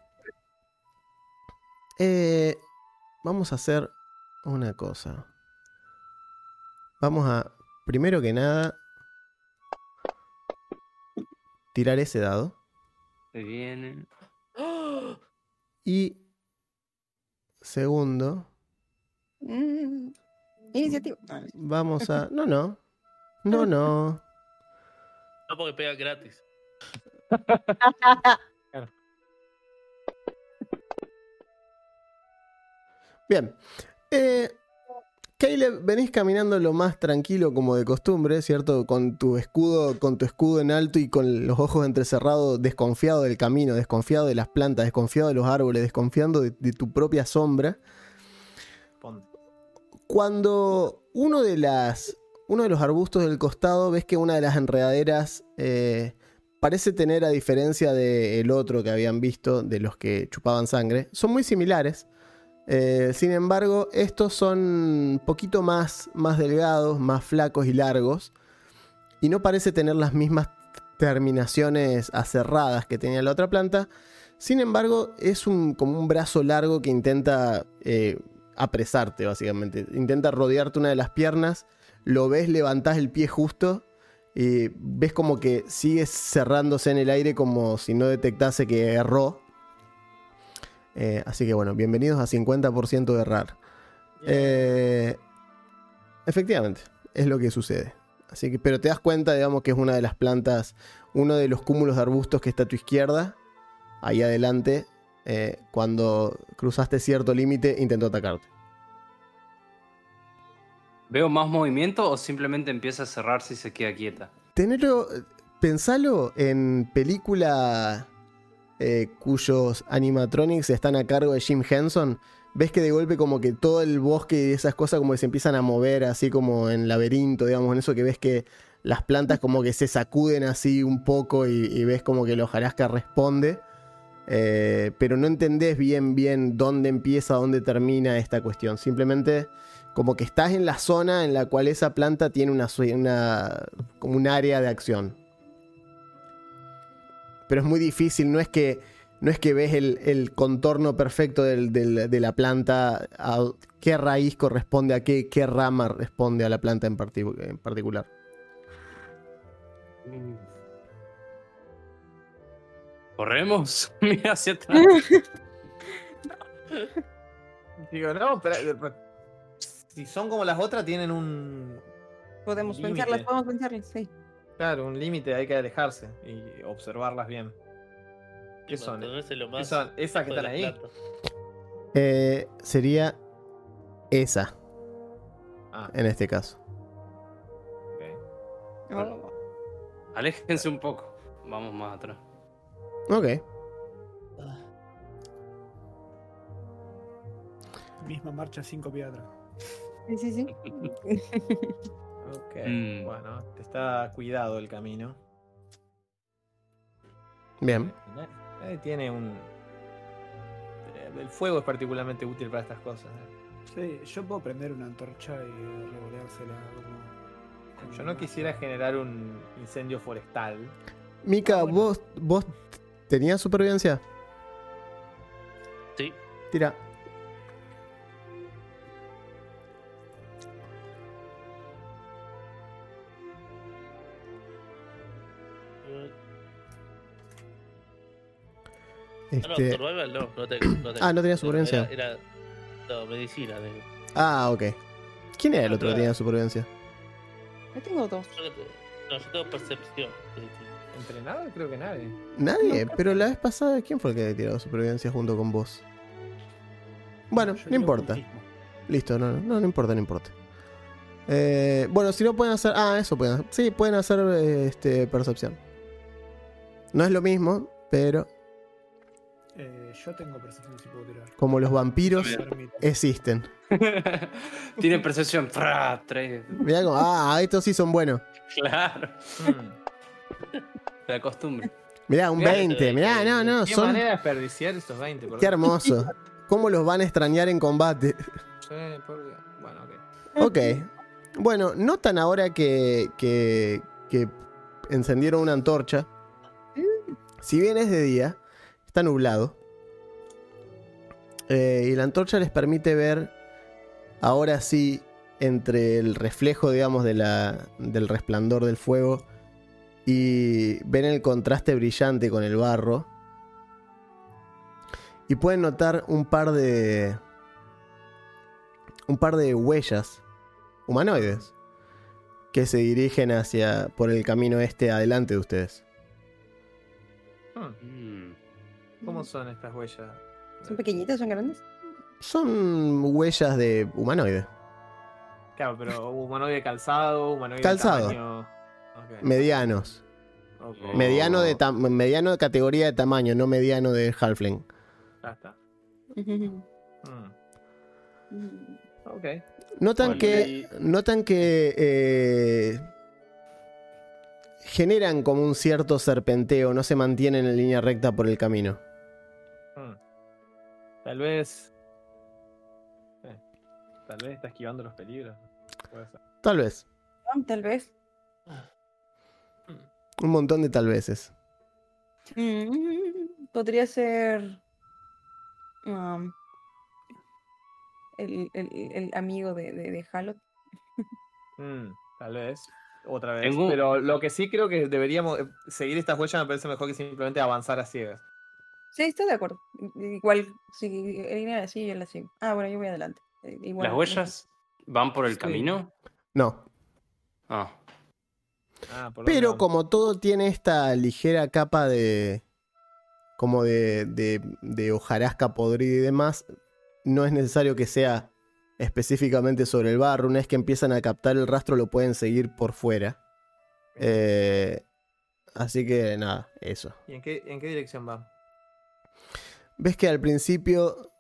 Eh, vamos a hacer una cosa. Vamos a, primero que nada, tirar ese dado. Se viene. Y segundo, Mm, Iniciativa. Vamos a... No, no. No, no. No porque pega gratis. Bien. Eh, Caleb, venís caminando lo más tranquilo como de costumbre, ¿cierto? Con tu escudo, con tu escudo en alto y con los ojos entrecerrados, desconfiado del camino, desconfiado de las plantas, desconfiado de los árboles, desconfiando de, de tu propia sombra. Cuando uno de las. Uno de los arbustos del costado, ves que una de las enredaderas eh, parece tener, a diferencia del otro que habían visto, de los que chupaban sangre, son muy similares. Eh, sin embargo, estos son poquito más, más delgados, más flacos y largos. Y no parece tener las mismas terminaciones aserradas que tenía la otra planta. Sin embargo, es un, como un brazo largo que intenta eh, apresarte, básicamente. Intenta rodearte una de las piernas. Lo ves, levantás el pie justo. Y ves como que sigue cerrándose en el aire como si no detectase que erró. Eh, así que bueno, bienvenidos a 50% de errar. Eh, efectivamente, es lo que sucede. Así que, pero te das cuenta, digamos, que es una de las plantas, uno de los cúmulos de arbustos que está a tu izquierda, ahí adelante, eh, cuando cruzaste cierto límite, intentó atacarte. ¿Veo más movimiento o simplemente empieza a cerrarse y se queda quieta? Tenerlo, pensalo en película eh, cuyos animatronics están a cargo de Jim Henson. Ves que de golpe como que todo el bosque y esas cosas como que se empiezan a mover así como en laberinto, digamos, en eso que ves que las plantas como que se sacuden así un poco y, ves como que el hojarasca responde. Eh, pero no entendés bien bien dónde empieza, dónde termina esta cuestión. Simplemente como que estás en la zona en la cual esa planta tiene una como un área de acción. Pero es muy difícil, no es que, no es que ves el, el contorno perfecto del- del- de la planta, a qué raíz corresponde a qué, qué rama responde a la planta en, en particular. ¿Corremos? Mira hacia atrás. Digo, no, pero, pero- si son como las otras, tienen un. Podemos Límite. pensarlas, podemos pensarlas, sí. Claro, un límite, hay que alejarse y observarlas bien. ¿Qué Y son? lo ¿Qué más son? Esas que están ahí. Eh, sería esa, Ah, en este caso. ok. Oh, Aléjense un poco. Vamos más atrás. Ok. Misma marcha, cinco piedras. sí, sí, sí. Ok, Mm. bueno, te está cuidado el camino. Bien. Nadie- tiene un. eh, El fuego es particularmente útil para estas cosas. ¿eh? Sí, yo puedo prender una antorcha y revoleársela como. Yo no quisiera generar un incendio forestal. Mika, Ah, bueno. vos, vos tenías supervivencia. Sí. Tira. Ah, no, Este, survival no, no, te, no te- Ah, no tenía supervivencia. Era, era- no, medicina. De, Ah, ok. ¿Quién era el Ah, otro que tenía supervivencia? Yo tengo dos. no, yo tengo percepción. ¿Entrenado? Creo que nadie. Nadie, pero la vez pasada, ¿quién fue el que había tirado supervivencia junto con vos? Bueno, Yo no importa. ocultismo. Listo, no, no, no importa, no importa. Eh, bueno, si no pueden hacer. Ah, eso pueden hacer. Sí, pueden hacer este, percepción. No es lo mismo, pero yo tengo percepción si puedo tirar. como los vampiros existen. Tienen percepción. Mirá como, ah, estos sí son buenos. Claro. Hmm. La costumbre. Mirá, un Mirá, 20. Mirá, no, no, ¿Qué son. manera de desperdiciar estos 20? por Qué hermoso. ¿Cómo los van a extrañar en combate? Sí, por Dios. Bueno, ok. Ok. Bueno, notan ahora que, que, que encendieron una antorcha. Si bien es de día, está nublado. Eh, y la antorcha les permite ver, ahora sí, entre el reflejo, digamos, de la, del resplandor del fuego, y ven el contraste brillante con el barro. Y pueden notar un par de. un par de huellas humanoides que se dirigen hacia. por el camino este adelante de ustedes. Hmm, Mm. ¿Cómo son estas huellas? ¿Son pequeñitas? ¿Son grandes? Son huellas de humanoide. Claro, pero humanoide calzado, humanoide Calzado. tamaño. Ok, Medianos. Mediano de, tam- mediano de categoría de tamaño, no mediano de halfling. ya está. Ujú. Hmm, Ok. Notan que. Notan que. eh, generan como un cierto serpenteo, no se mantienen en línea recta por el camino. Tal vez. eh, Tal vez está esquivando los peligros. Puede ser. Tal vez. Tal vez. Un montón de tal veces. Mm, Podría ser. um, el, el- el amigo de, de, de Halot. Hmm, tal vez. Otra vez. Tengo- Pero lo que sí creo que deberíamos eh, seguir estas huellas me parece mejor que simplemente avanzar a ciegas. Sí, estoy de acuerdo. Igual, si Elina la sigue, yo la sigo. Ah, bueno, yo voy adelante. Eh, igual, ¿Las no huellas van por el Sí. camino? No. Ah. Ah, ¿por dónde Pero como todo tiene esta ligera capa de. como de, de, de hojarasca podrida y demás, no es necesario que sea específicamente sobre el barro. Una vez que empiezan a captar el rastro, lo pueden seguir por fuera. Eh, así que nada, eso. ¿Y en qué, en qué dirección va? Ves que al principio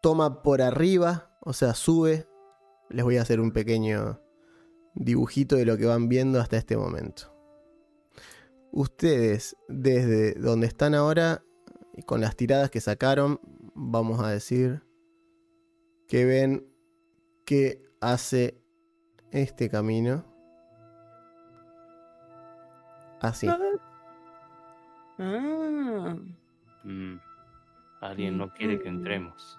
toma por arriba, o sea, sube. Les voy a hacer un pequeño dibujito de lo que van viendo hasta este momento. Ustedes, desde donde están ahora, y con las tiradas que sacaron, vamos a decir que ven que hace este camino. Así. Ah, Mm. Alguien no quiere que entremos.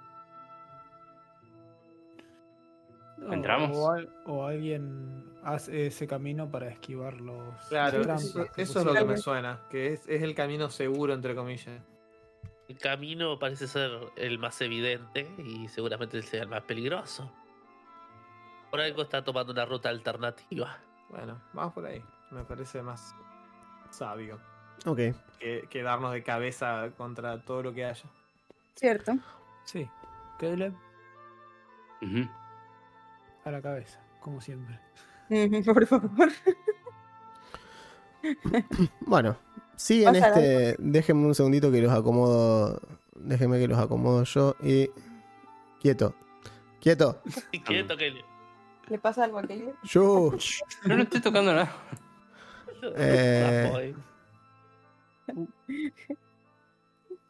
¿Entramos? O, al- o alguien hace ese camino para esquivar los Claro, trampas eso, es lo que me suena. Que es, es el camino seguro, entre comillas. El camino parece ser el más evidente y seguramente sea el más peligroso. Por algo está tomando una ruta alternativa. Bueno, vamos por ahí. Me parece más sabio Ok. que, que darnos de cabeza contra todo lo que haya. Cierto. Sí, Caleb Ujú. a la cabeza, como siempre. Por favor. Bueno, siguen Pasa este. Déjenme un segundito que los acomodo. Déjenme que los acomodo yo y. Quieto. Quieto. Quieto, Kelly. ¿Le pasa algo a Caleb? Yo. No, no estoy tocando nada. Eh.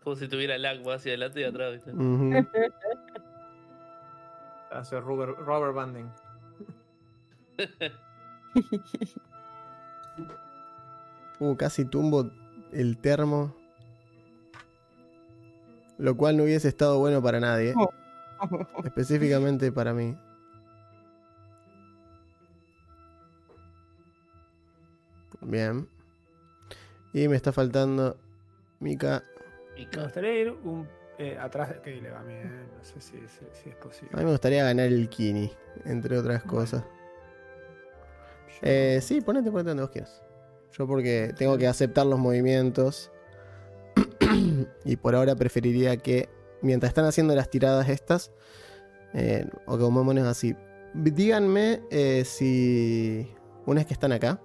Como si tuviera el agua hacia adelante y atrás. Hace rubber, rubber banding. Uh, casi tumbo el termo. Lo cual no hubiese estado bueno para nadie. Oh. Específicamente para mí. Bien. Y me está faltando Mika. Y Me gustaría ir un, eh, atrás de Caleb a mí, eh, no sé si, si- si es A posible. mí me gustaría ganar el Kini, entre otras cosas. Yo- Eh, sí, ponete, ponete donde vos quieras. Yo porque tengo que aceptar los movimientos. y por ahora preferiría que, mientras están haciendo las tiradas estas, eh, o como mones así, díganme eh, si, una vez que están acá,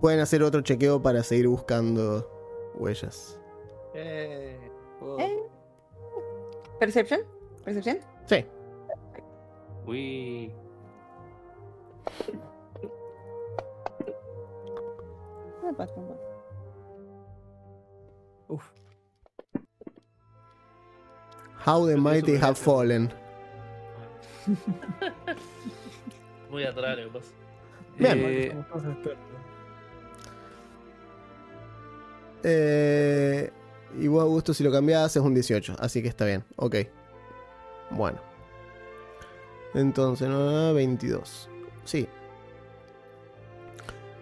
pueden hacer otro chequeo para seguir buscando huellas. Eh, Eh. ¿Perception? ¿Percepción? Sí, Uy. Ah. Uf, How the Mighty Have Fallen. Muy atrás, lo que pasa. Bien. eh, Eh, y vos, Augusto, si lo cambiás es un 18, así que está bien. Ok. Bueno. Entonces, no, 22. Sí.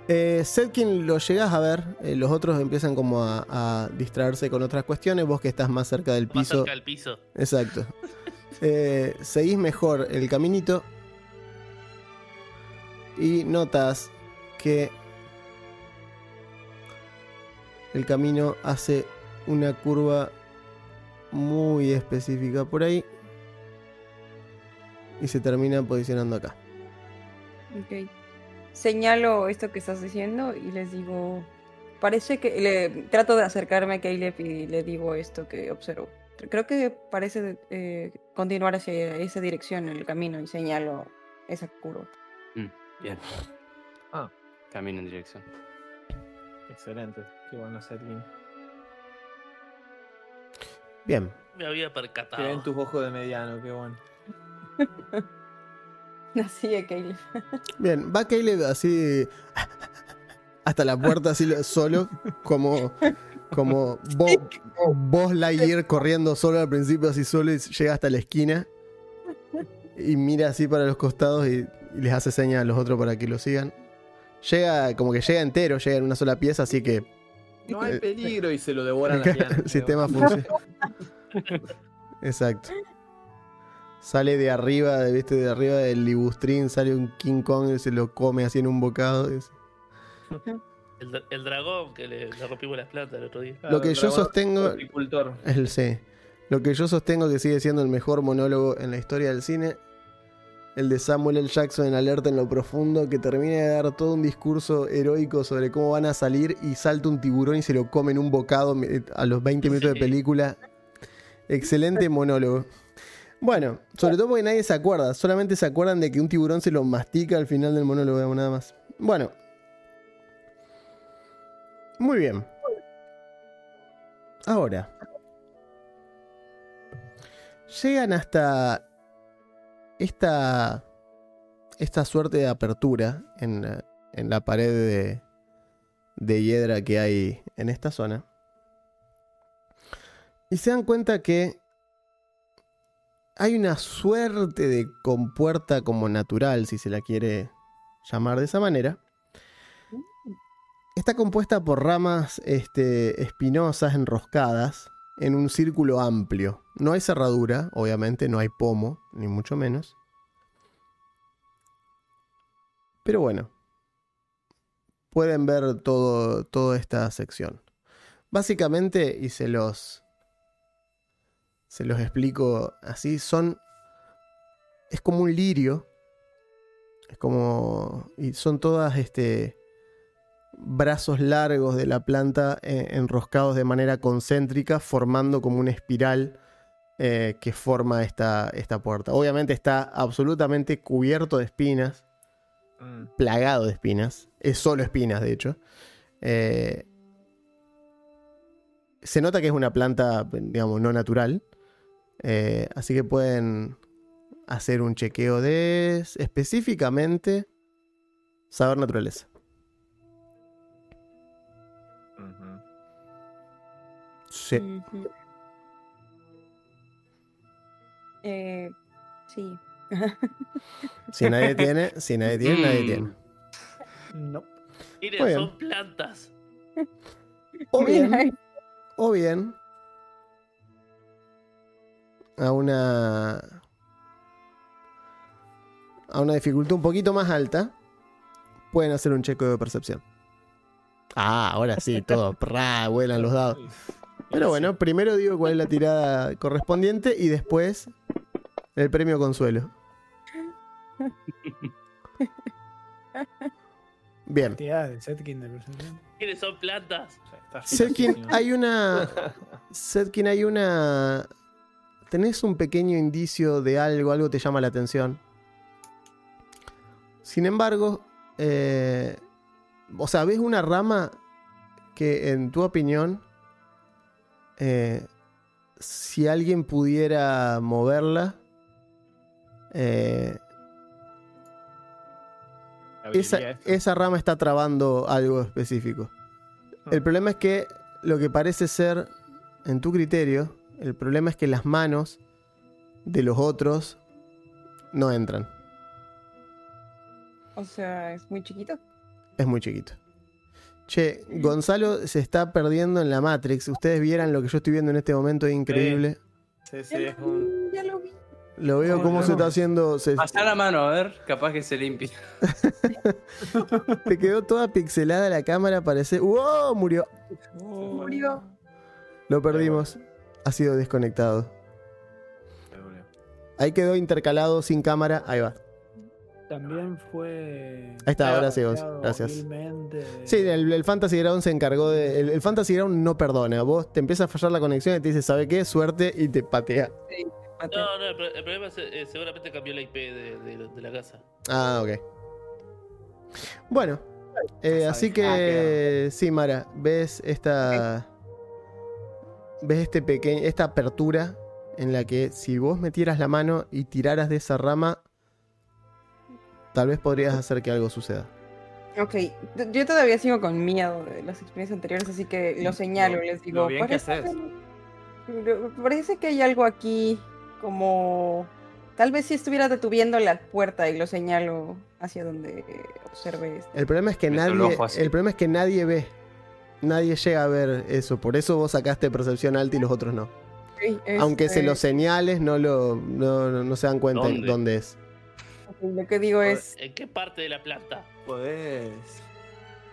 Eh, Setkin lo llegas a ver, eh, los otros empiezan como a, a distraerse con otras cuestiones, vos que estás más cerca del Más piso. cerca del piso. Exacto. Eh, seguís mejor el caminito y notas que el camino hace una curva muy específica por ahí y se termina posicionando acá. Ok. Señalo esto que estás diciendo y les digo. Parece que. Le, trato de acercarme a Caleb y le digo esto que observo. Creo que parece eh, continuar hacia esa dirección en el camino y señalo esa curva. Bien. Ah. Camino en dirección. Excelente. Qué bueno, Setkin. Bien, Me había Que ven percatado. tus ojos de mediano, qué bueno. Así es, Caleb. bien. Va Caleb así hasta la puerta así lo- solo, como como vos, vos Lightyear corriendo solo al principio así solo y llega hasta la esquina y mira así para los costados y, y les hace señas a los otros para que lo sigan. Llega como que llega entero, llega en una sola pieza, así que No hay peligro y se lo devoran el sistema funciona. Exacto. Sale de arriba, de- viste, de arriba del libustrín, sale un King Kong y se lo come así en un bocado. es- El, el dragón que le, le rompimos las plantas el otro día. Lo que yo dragón sostengo- Agricultor. El C. Lo que yo sostengo que sigue siendo el mejor monólogo en la historia del cine. El de Samuel L. Jackson en Alerta en lo Profundo, que termina de dar todo un discurso heroico sobre cómo van a salir y salta un tiburón y se lo come en un bocado eh, a los 20 minutos de película. Excelente monólogo. Bueno, sobre todo porque nadie se acuerda, solamente se acuerdan de que un tiburón se lo mastica al final del monólogo, nada más. Bueno. Muy bien. Ahora. Llegan hasta esta, esta suerte de apertura en, en la pared de, de hiedra que hay en esta zona. Y se dan cuenta que hay una suerte de compuerta como natural, si se la quiere llamar de esa manera. Está compuesta por ramas este, espinosas enroscadas en un círculo amplio. No hay cerradura, obviamente, no hay pomo, ni mucho menos. Pero bueno, pueden ver todo, toda esta sección. Básicamente, y se los, se los explico así, son... Es como un lirio. Es como... Y son todas este, brazos largos de la planta eh, enroscados de manera concéntrica, formando como una espiral eh, que forma esta, esta puerta. Obviamente está absolutamente cubierto de espinas, Mm. plagado de espinas. Es solo espinas, de hecho. Eh, se nota que es una planta, digamos, no natural. Así que pueden hacer un chequeo de específicamente saber naturaleza. Sí. Eh, sí. Si nadie tiene, si nadie tiene, nadie Mm. tiene. No. Miren, son plantas. O bien, o bien a una a una dificultad un poquito más alta pueden hacer un checo de percepción. Ah, ahora sí, todo, prá, vuelan los dados. Pero bueno, primero digo cuál es la tirada correspondiente y después el premio consuelo. Bien. Actividades de Setkin de percepción. Miren, son plantas. Setkin, hay una. Setkin, hay una. Tenés un pequeño indicio de algo, algo te llama la atención. Sin embargo, eh, o sea, ves una rama que, en tu opinión, eh, si alguien pudiera moverla, eh, esa, esa rama está trabando algo específico. El problema es que lo que parece ser, en tu criterio, el problema es que las manos de los otros no entran. O sea, es muy chiquito. Es muy chiquito. Che, Gonzalo se está perdiendo en la Matrix. Ustedes vieran lo que yo estoy viendo en este momento, es increíble. Sí, sí, es un. Ya lo vi. Lo veo No, cómo no. se está haciendo. se- Pasá la mano, a ver, capaz que se limpia. te quedó toda pixelada la cámara, parece. ¡Wow! Murió. Murió. Lo perdimos. Ha sido desconectado. Ahí quedó intercalado sin cámara. Ahí va. También fue. Ahí está, ahora sí, vos. creado Gracias. de- Sí, el, el Fantasy Ground se encargó de. El, el Fantasy Ground no perdona. Vos te empieza a fallar la conexión y te dice, ¿sabe qué? Suerte y te patea. Mateo. No, no, el, pro- el problema es eh, seguramente cambió la IP de, de- de la casa. Ah, ok. Bueno, eh, así que sí, Mara, ves esta. Ves este pequeño, esta apertura en la que si vos metieras la mano y tiraras de esa rama, tal vez podrías hacer que algo suceda. Ok, yo todavía sigo con miedo de las experiencias anteriores, así que lo señalo, Lo- les digo. lo bien que parece, haces. que- parece que hay algo aquí como... Tal vez si estuviera detuviendo la puerta y lo señalo hacia donde observe esto. El problema es que nadie. El problema es que nadie ve. Nadie llega a ver eso. Por eso vos sacaste percepción alta y los otros no. Ok, Aunque se lo señales, no lo. no, no- no se dan cuenta en ¿Dónde? dónde es. Lo que digo es... ¿En qué parte de la planta? Podés.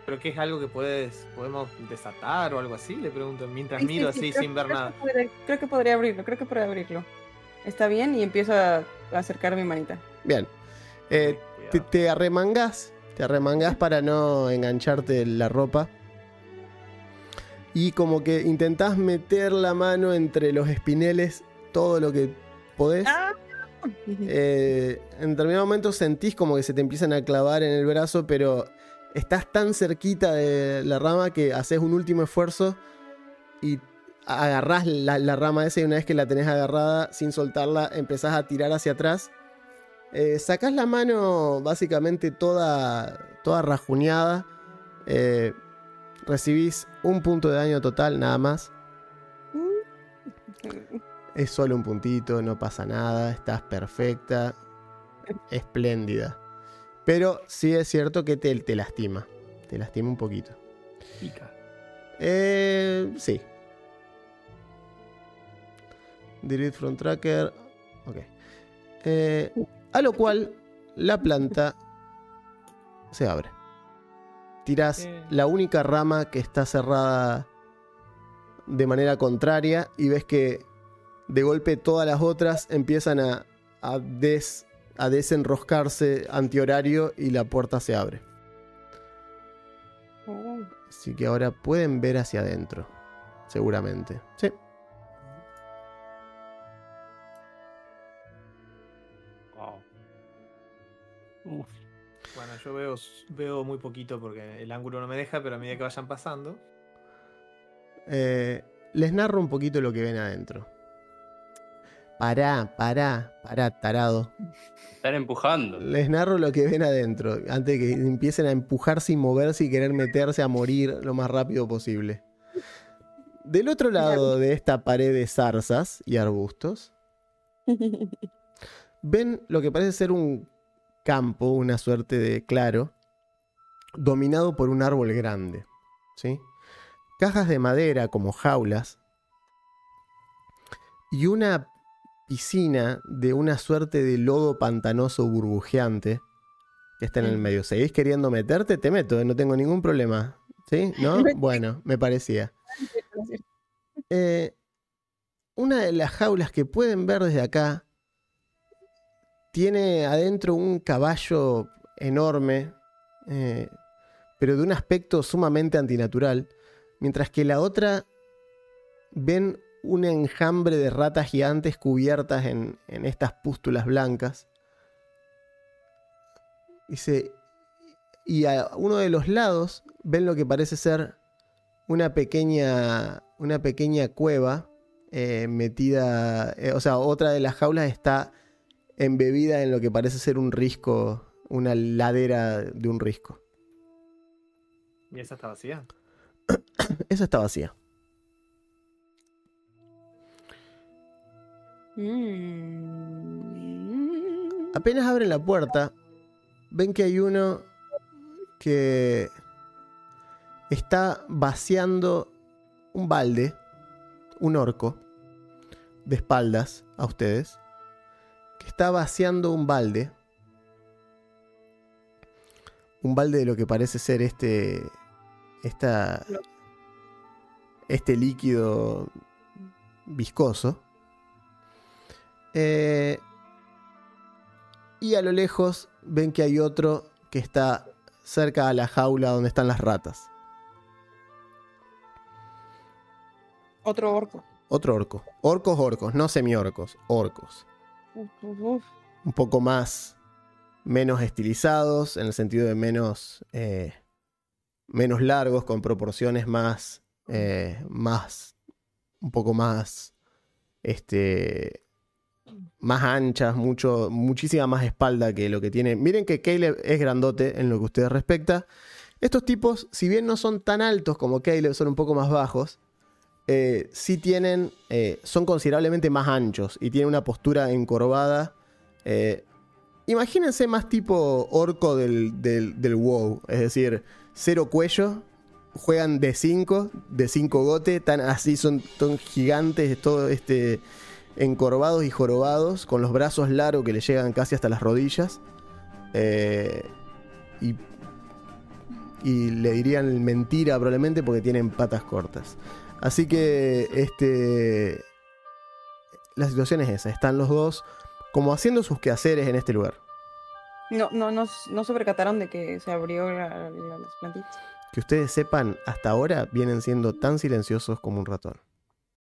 Creo que es algo que puedes, podemos desatar o algo así, le pregunto, mientras Sí, miro sí, así sin ver creo nada. que podré- creo que podría abrirlo, creo que podría abrirlo. Está bien y empiezo a, a acercar mi manita. Bien. Eh, te, te arremangás. Te arremangás para no engancharte la ropa. Y como que intentás meter la mano entre los espineles todo lo que podés. Ah. Eh, en determinado momento sentís como que se te empiezan a clavar en el brazo, pero estás tan cerquita de la rama que haces un último esfuerzo y agarrás la, la rama esa y una vez que la tenés agarrada, sin soltarla, empezás a tirar hacia atrás. Eh, sacás la mano básicamente toda, toda rajuñada. Eh, recibís un punto de daño total, nada más. Es solo un puntito, no pasa nada, estás perfecta, espléndida. Pero sí es cierto que te, te lastima, te lastima un poquito. Pica. Eh, sí. Delete from tracker. Ok. Eh, a lo cual la planta se abre. Tirás la única rama que está cerrada de manera contraria y ves que de golpe todas las otras empiezan a, a, des- a desenroscarse antihorario y la puerta se abre. Así que ahora pueden ver hacia adentro. Seguramente. Sí. Uf. Bueno, yo veo, veo muy poquito porque el ángulo no me deja, pero a medida que vayan pasando. Eh, les narro un poquito lo que ven adentro. Pará, pará, pará, tarado. Están empujando. Les narro lo que ven adentro. Antes de que empiecen a empujarse y moverse y querer meterse a morir lo más rápido posible. Del otro lado de esta pared de zarzas y arbustos, ven lo que parece ser un campo, una suerte de claro, dominado por un árbol grande. ¿sí? Cajas de madera como jaulas y una piscina de una suerte de lodo pantanoso burbujeante que está en el medio. ¿Seguís queriendo meterte? Te meto, eh, no tengo ningún problema. ¿Sí? ¿No? Bueno, me parecía. Eh, una de las jaulas que pueden ver desde acá tiene adentro un caballo enorme, eh, pero de un aspecto sumamente antinatural, mientras que la otra ven un enjambre de ratas gigantes cubiertas en, en estas pústulas blancas. Dice, y a uno de los lados ven lo que parece ser una pequeña, una pequeña cueva eh, metida, eh, o sea, otra de las jaulas está embebida en lo que parece ser un risco, una ladera de un risco. ¿Y esa está vacía? Esa está vacía. Apenas abren la puerta, ven que hay uno que está vaciando un balde, un orco, de espaldas a ustedes, que está vaciando un balde, un balde de lo que parece ser este, esta, este líquido viscoso. Eh, y a lo lejos ven que hay otro que está cerca a la jaula donde están las ratas. Otro orco. Otro orco. Orcos, orcos, no semiorcos, orcos. Uf, uf. Un poco más, menos estilizados, en el sentido de menos, eh, menos largos, con proporciones más, eh, más, un poco más, este, más anchas, mucho, muchísima más espalda que lo que tiene. Miren que Caleb es grandote en lo que ustedes respecta. Estos tipos, si bien no son tan altos como Caleb, son un poco más bajos, eh, sí tienen, eh, son considerablemente más anchos y tienen una postura encorvada. Eh, imagínense más tipo orco del, del, del WoW, es decir, cero cuello, juegan de 5, de 5 gote, tan así son, son gigantes, todo este encorvados y jorobados, con los brazos largos que le llegan casi hasta las rodillas. Eh, y, y le dirían mentira probablemente porque tienen patas cortas. Así que este la situación es esa, están los dos como haciendo sus quehaceres en este lugar. No, no, no, no se percataron de que se abrió la- la- las plantitas. Que ustedes sepan, hasta ahora vienen siendo tan silenciosos como un ratón.